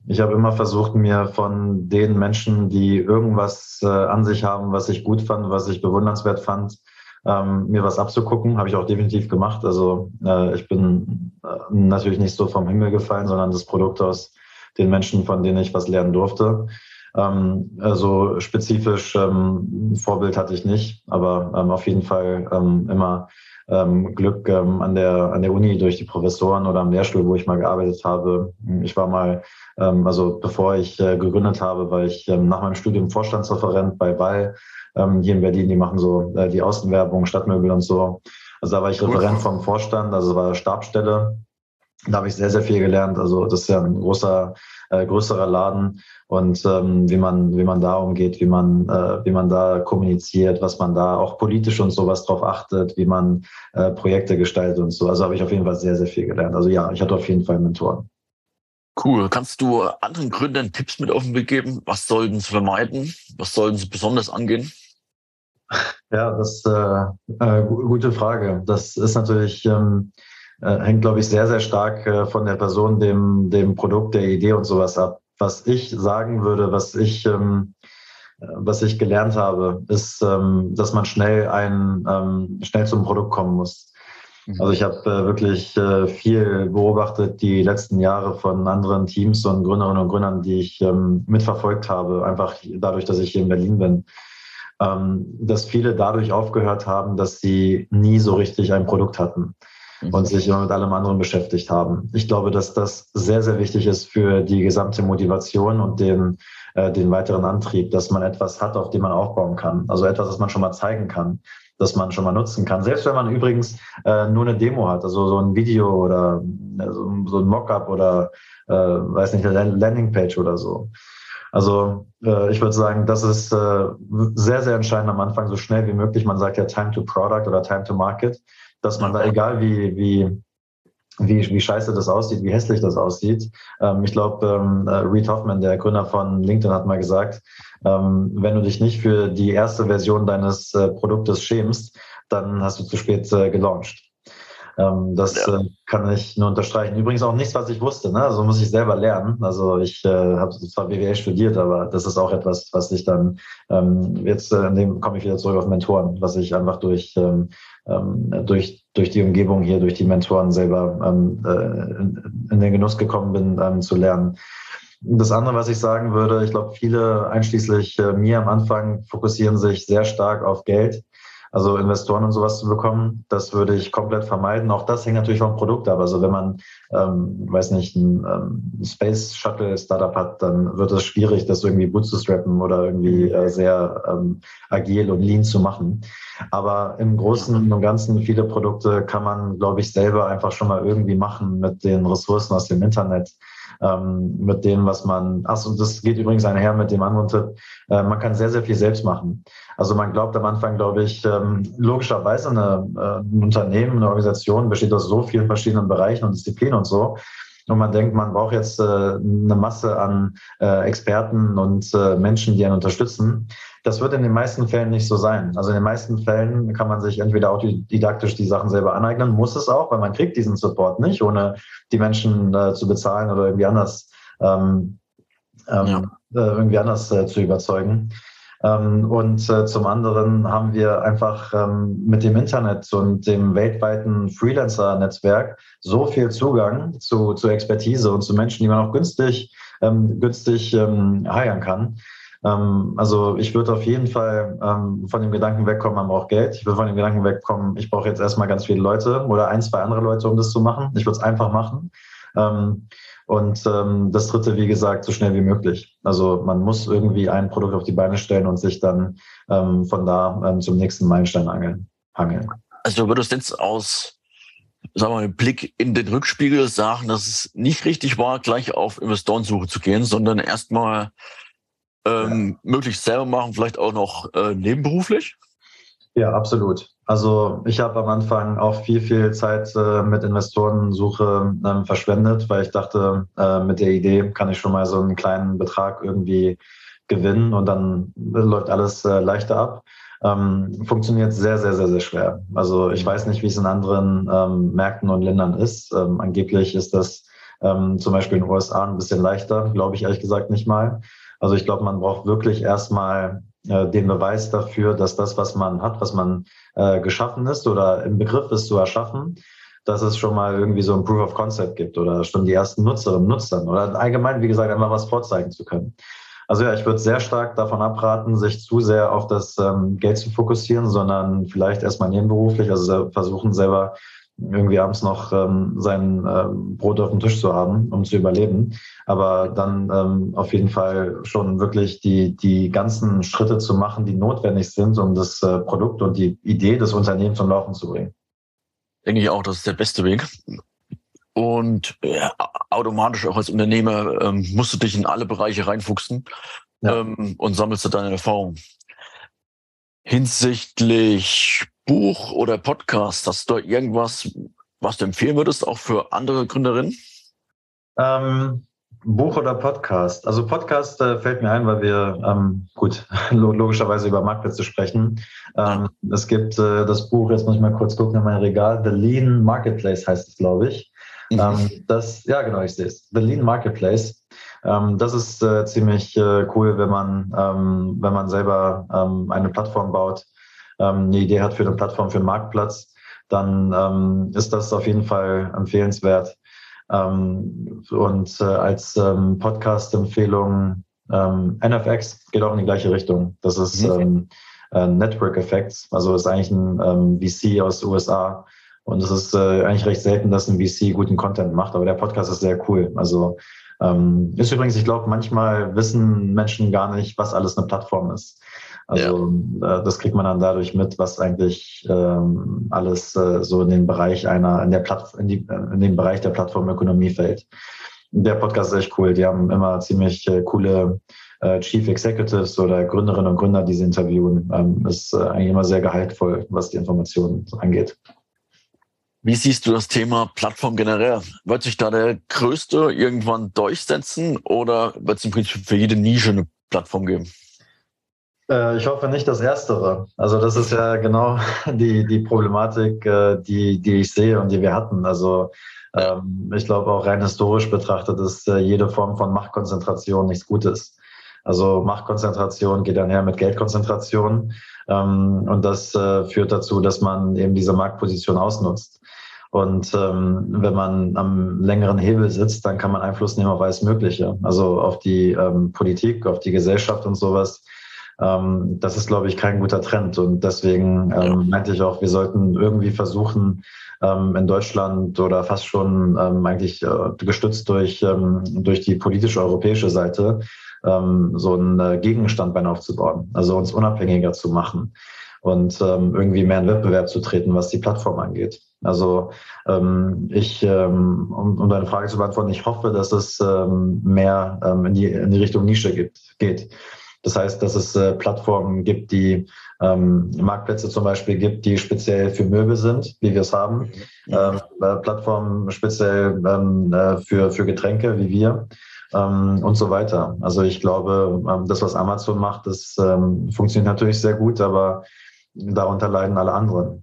ich habe immer versucht, mir von den Menschen, die irgendwas äh, an sich haben, was ich gut fand, was ich bewundernswert fand, ähm, mir was abzugucken. Habe ich auch definitiv gemacht. Also äh, ich bin äh, natürlich nicht so vom Himmel gefallen, sondern das Produkt aus den Menschen, von denen ich was lernen durfte. Ähm, also spezifisch ähm, Vorbild hatte ich nicht, aber ähm, auf jeden Fall ähm, immer ähm, Glück ähm, an, der, an der Uni durch die Professoren oder am Lehrstuhl, wo ich mal gearbeitet habe. Ich war mal, ähm, also bevor ich äh, gegründet habe, war ich ähm, nach meinem Studium Vorstandsreferent bei Wall ähm, hier in Berlin. Die machen so äh, die Außenwerbung, Stadtmöbel und so. Also da war ich Referent vom Vorstand, also war Stabstelle. Da habe ich sehr, sehr viel gelernt. Also das ist ja ein großer äh, größerer Laden und ähm, wie man wie man da umgeht, wie man äh, wie man da kommuniziert, was man da auch politisch und sowas drauf achtet, wie man äh, Projekte gestaltet und so. Also habe ich auf jeden Fall sehr sehr viel gelernt. Also ja, ich hatte auf jeden Fall Mentoren. Cool. Kannst du anderen Gründern Tipps mit auf den Weg geben? Was sollten sie vermeiden? Was sollten sie besonders angehen? Ja, das ist äh, äh, gute Frage. Das ist natürlich, ähm, äh, hängt, glaube ich, sehr, sehr stark äh, von der Person, dem, dem Produkt, der Idee und sowas ab. Was ich sagen würde, was ich, ähm, was ich gelernt habe, ist, ähm, dass man schnell ein, ähm, schnell zum Produkt kommen muss. Mhm. Also ich habe äh, wirklich äh, viel beobachtet die letzten Jahre von anderen Teams und Gründerinnen und Gründern, die ich ähm, mitverfolgt habe, einfach dadurch, dass ich hier in Berlin bin, ähm, dass viele dadurch aufgehört haben, dass sie nie so richtig ein Produkt hatten. Und sich immer mit allem anderen beschäftigt haben. Ich glaube, dass das sehr, sehr wichtig ist für die gesamte Motivation und den, äh, den weiteren Antrieb, dass man etwas hat, auf dem man aufbauen kann. Also etwas, das man schon mal zeigen kann das man schon mal nutzen kann. Selbst wenn man übrigens äh, nur eine Demo hat, also so ein Video oder äh, so, so ein Mockup oder äh, weiß nicht, eine Landingpage oder so. Also äh, ich würde sagen, das ist äh, sehr, sehr entscheidend am Anfang, so schnell wie möglich. Man sagt ja Time to Product oder Time to Market, dass man da, egal wie, wie wie, wie scheiße das aussieht, wie hässlich das aussieht. Ähm, ich glaube, ähm, äh, Reed Hoffman, der Gründer von LinkedIn, hat mal gesagt, ähm, wenn du dich nicht für die erste Version deines äh, Produktes schämst, dann hast du zu spät äh, gelauncht. Ähm, das ja. äh, kann ich nur unterstreichen. Übrigens auch nichts, was ich wusste. Ne? Also muss ich selber lernen. Also ich äh, habe zwar BWL studiert, aber das ist auch etwas, was ich dann ähm, jetzt äh, in dem komme ich wieder zurück auf Mentoren, was ich einfach durch ähm, ähm durch durch die Umgebung hier, durch die Mentoren selber ähm, äh, in, in den Genuss gekommen bin, ähm, zu lernen. Das andere, was ich sagen würde, ich glaube, viele, einschließlich äh, mir am Anfang, fokussieren sich sehr stark auf Geld, also Investoren und sowas zu bekommen. Das würde ich komplett vermeiden. Auch das hängt natürlich vom Produkt ab. Also wenn man, ähm, weiß nicht, ein ähm, Space Shuttle Startup hat, dann wird es schwierig, das irgendwie bootzustrappen oder irgendwie äh, sehr ähm, agil und lean zu machen. Aber im Großen und Ganzen viele Produkte kann man, glaube ich, selber einfach schon mal irgendwie machen mit den Ressourcen aus dem Internet ähm, mit dem, was man, achso, das geht übrigens einher mit dem anderen Tipp, äh, man kann sehr, sehr viel selbst machen. Also man glaubt am Anfang, glaube ich, ähm, logischerweise eine, äh, ein Unternehmen, eine Organisation besteht aus so vielen verschiedenen Bereichen und Disziplinen und so. Und man denkt, man braucht jetzt äh, eine Masse an äh, Experten und äh, Menschen, die einen unterstützen. Das wird in den meisten Fällen nicht so sein. Also in den meisten Fällen kann man sich entweder autodidaktisch die Sachen selber aneignen, muss es auch, weil man kriegt diesen Support nicht, ohne die Menschen äh, zu bezahlen oder irgendwie anders ähm, ähm, ja. äh, irgendwie anders äh, zu überzeugen. Ähm, und äh, zum anderen haben wir einfach ähm, mit dem Internet und dem weltweiten Freelancer-Netzwerk so viel Zugang zu, zu Expertise und zu Menschen, die man auch günstig, ähm, günstig ähm, heiern kann, ähm, also ich würde auf jeden Fall ähm, von dem Gedanken wegkommen, man braucht Geld. Ich würde von dem Gedanken wegkommen, ich brauche jetzt erstmal ganz viele Leute oder ein, zwei andere Leute, um das zu machen. Ich würde es einfach machen. Ähm, und ähm, das dritte, wie gesagt, so schnell wie möglich. Also man muss irgendwie ein Produkt auf die Beine stellen und sich dann ähm, von da ähm, zum nächsten Meilenstein angeln, hangeln. Also du würdest jetzt aus sagen wir mal, Blick in den Rückspiegel sagen, dass es nicht richtig war, gleich auf Investorensuche zu gehen, sondern erstmal ähm, ja. möglichst selber machen, vielleicht auch noch äh, nebenberuflich? Ja, absolut. Also ich habe am Anfang auch viel, viel Zeit äh, mit Investorensuche ähm, verschwendet, weil ich dachte, äh, mit der Idee kann ich schon mal so einen kleinen Betrag irgendwie gewinnen und dann läuft alles äh, leichter ab. Ähm, funktioniert sehr, sehr, sehr, sehr schwer. Also ich weiß nicht, wie es in anderen ähm, Märkten und Ländern ist. Ähm, angeblich ist das ähm, zum Beispiel in den USA ein bisschen leichter, glaube ich ehrlich gesagt nicht mal. Also ich glaube, man braucht wirklich erstmal äh, den Beweis dafür, dass das, was man hat, was man äh, geschaffen ist oder im Begriff ist zu erschaffen, dass es schon mal irgendwie so ein Proof of Concept gibt oder schon die ersten Nutzerinnen und Nutzern oder allgemein, wie gesagt, einfach was vorzeigen zu können. Also ja, ich würde sehr stark davon abraten, sich zu sehr auf das ähm, Geld zu fokussieren, sondern vielleicht erstmal nebenberuflich, also versuchen selber irgendwie abends noch ähm, sein ähm, Brot auf dem Tisch zu haben, um zu überleben. Aber dann ähm, auf jeden Fall schon wirklich die, die ganzen Schritte zu machen, die notwendig sind, um das äh, Produkt und die Idee des Unternehmens zum Laufen zu bringen. Denke ich auch, das ist der beste Weg. Und ja, automatisch auch als Unternehmer ähm, musst du dich in alle Bereiche reinfuchsen ja. ähm, und sammelst du deine Erfahrung. Hinsichtlich Buch oder Podcast, hast du irgendwas, was du empfehlen würdest, auch für andere Gründerinnen? Ähm, Buch oder Podcast? Also Podcast äh, fällt mir ein, weil wir ähm, gut logischerweise über Marktplätze sprechen. Ähm, es gibt äh, das Buch, jetzt muss ich mal kurz gucken in mein Regal, The Lean Marketplace heißt es, glaube ich. Mhm. Ähm, das, ja genau, ich sehe es. The Lean Marketplace. Ähm, das ist äh, ziemlich äh, cool, wenn man, ähm, wenn man selber ähm, eine Plattform baut, ähm, eine Idee hat für eine Plattform, für einen Marktplatz, dann ähm, ist das auf jeden Fall empfehlenswert. Ähm, und äh, als ähm, Podcast-Empfehlung ähm, NFX geht auch in die gleiche Richtung. Das ist mhm. äh, Network Effects, also ist eigentlich ein VC aus den USA. Und es ist äh, eigentlich recht selten, dass ein VC guten Content macht, aber der Podcast ist sehr cool. Also ähm, ist übrigens, ich glaube, manchmal wissen Menschen gar nicht, was alles eine Plattform ist. Also ja. äh, das kriegt man dann dadurch mit, was eigentlich ähm, alles äh, so in den Bereich einer, in der Platt, in, die, in den Bereich der Plattformökonomie fällt. Der Podcast ist echt cool. Die haben immer ziemlich äh, coole äh, Chief Executives oder Gründerinnen und Gründer, die sie interviewen. Ähm, ist äh, eigentlich immer sehr gehaltvoll, was die Informationen angeht. Wie siehst du das Thema Plattform generell? Wird sich da der Größte irgendwann durchsetzen oder wird es im Prinzip für jede Nische eine Plattform geben? Äh, ich hoffe nicht das Erstere. Also das ist ja genau die, die Problematik, äh, die, die ich sehe und die wir hatten. Also ähm, ich glaube auch rein historisch betrachtet ist äh, jede Form von Machtkonzentration nichts Gutes. Also Machtkonzentration geht einher mit Geldkonzentration ähm, und das führt dazu, dass man eben diese Marktposition ausnutzt. Und ähm, wenn man am längeren Hebel sitzt, dann kann man Einfluss nehmen auf alles Mögliche. Also auf die ähm, Politik, auf die Gesellschaft und sowas. Ähm, das ist, glaube ich, kein guter Trend. Und deswegen ähm, meinte ich auch, wir sollten irgendwie versuchen, ähm, in Deutschland oder fast schon ähm, eigentlich äh, gestützt durch, ähm, durch die politische europäische Seite ähm, so einen äh, Gegenstandbein aufzubauen, also uns unabhängiger zu machen und ähm, irgendwie mehr in Wettbewerb zu treten, was die Plattform angeht. Also ähm, ich, ähm, um, um deine Frage zu beantworten, ich hoffe, dass es ähm, mehr ähm, in, die, in die Richtung Nische gibt, geht. Das heißt, dass es äh, Plattformen gibt, die ähm, Marktplätze zum Beispiel gibt, die speziell für Möbel sind, wie wir es haben. Mhm. Ähm, äh, Plattformen speziell ähm, äh, für, für Getränke, wie wir. Ähm, und so weiter. Also ich glaube, ähm, das, was Amazon macht, das ähm, funktioniert natürlich sehr gut, aber darunter leiden alle anderen.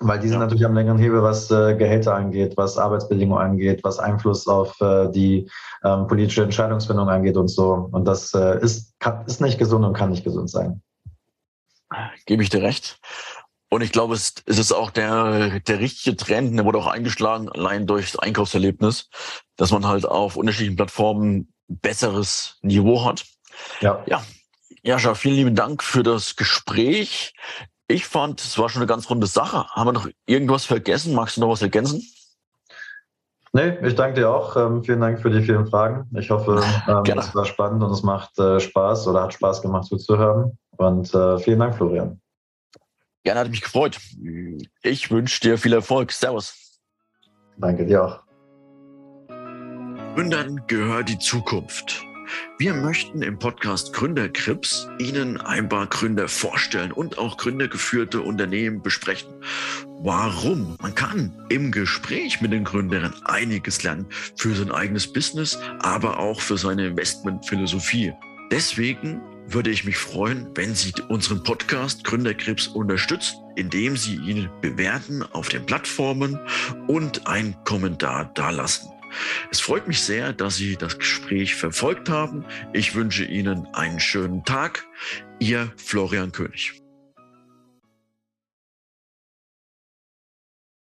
Weil die sind ja. natürlich am längeren Hebel, was äh, Gehälter angeht, was Arbeitsbedingungen angeht, was Einfluss auf äh, die ähm, politische Entscheidungsfindung angeht und so. Und das äh, ist, kann, ist nicht gesund und kann nicht gesund sein. Gebe ich dir recht. Und ich glaube, es, es ist auch der, der richtige Trend, der wurde auch eingeschlagen, allein durch das Einkaufserlebnis, dass man halt auf unterschiedlichen Plattformen besseres Niveau hat. Ja. Ja. Jascha, vielen lieben Dank für das Gespräch. Ich fand, es war schon eine ganz runde Sache. Haben wir noch irgendwas vergessen? Magst du noch was ergänzen? Nee, ich danke dir auch. Ähm, vielen Dank für die vielen Fragen. Ich hoffe, ähm, es war spannend und es macht äh, Spaß oder hat Spaß gemacht zuzuhören. Und äh, vielen Dank, Florian. Gerne, hat mich gefreut. Ich wünsche dir viel Erfolg. Servus. Danke dir auch. Gründern gehört die Zukunft. Wir möchten im Podcast Gründerkrips Ihnen ein paar Gründer vorstellen und auch gründergeführte Unternehmen besprechen. Warum? Man kann im Gespräch mit den Gründern einiges lernen für sein eigenes Business, aber auch für seine Investmentphilosophie. Deswegen würde ich mich freuen, wenn Sie unseren Podcast Gründerkrebs unterstützen, indem Sie ihn bewerten auf den Plattformen und einen Kommentar dalassen. Es freut mich sehr, dass Sie das Gespräch verfolgt haben. Ich wünsche Ihnen einen schönen Tag. Ihr Florian König.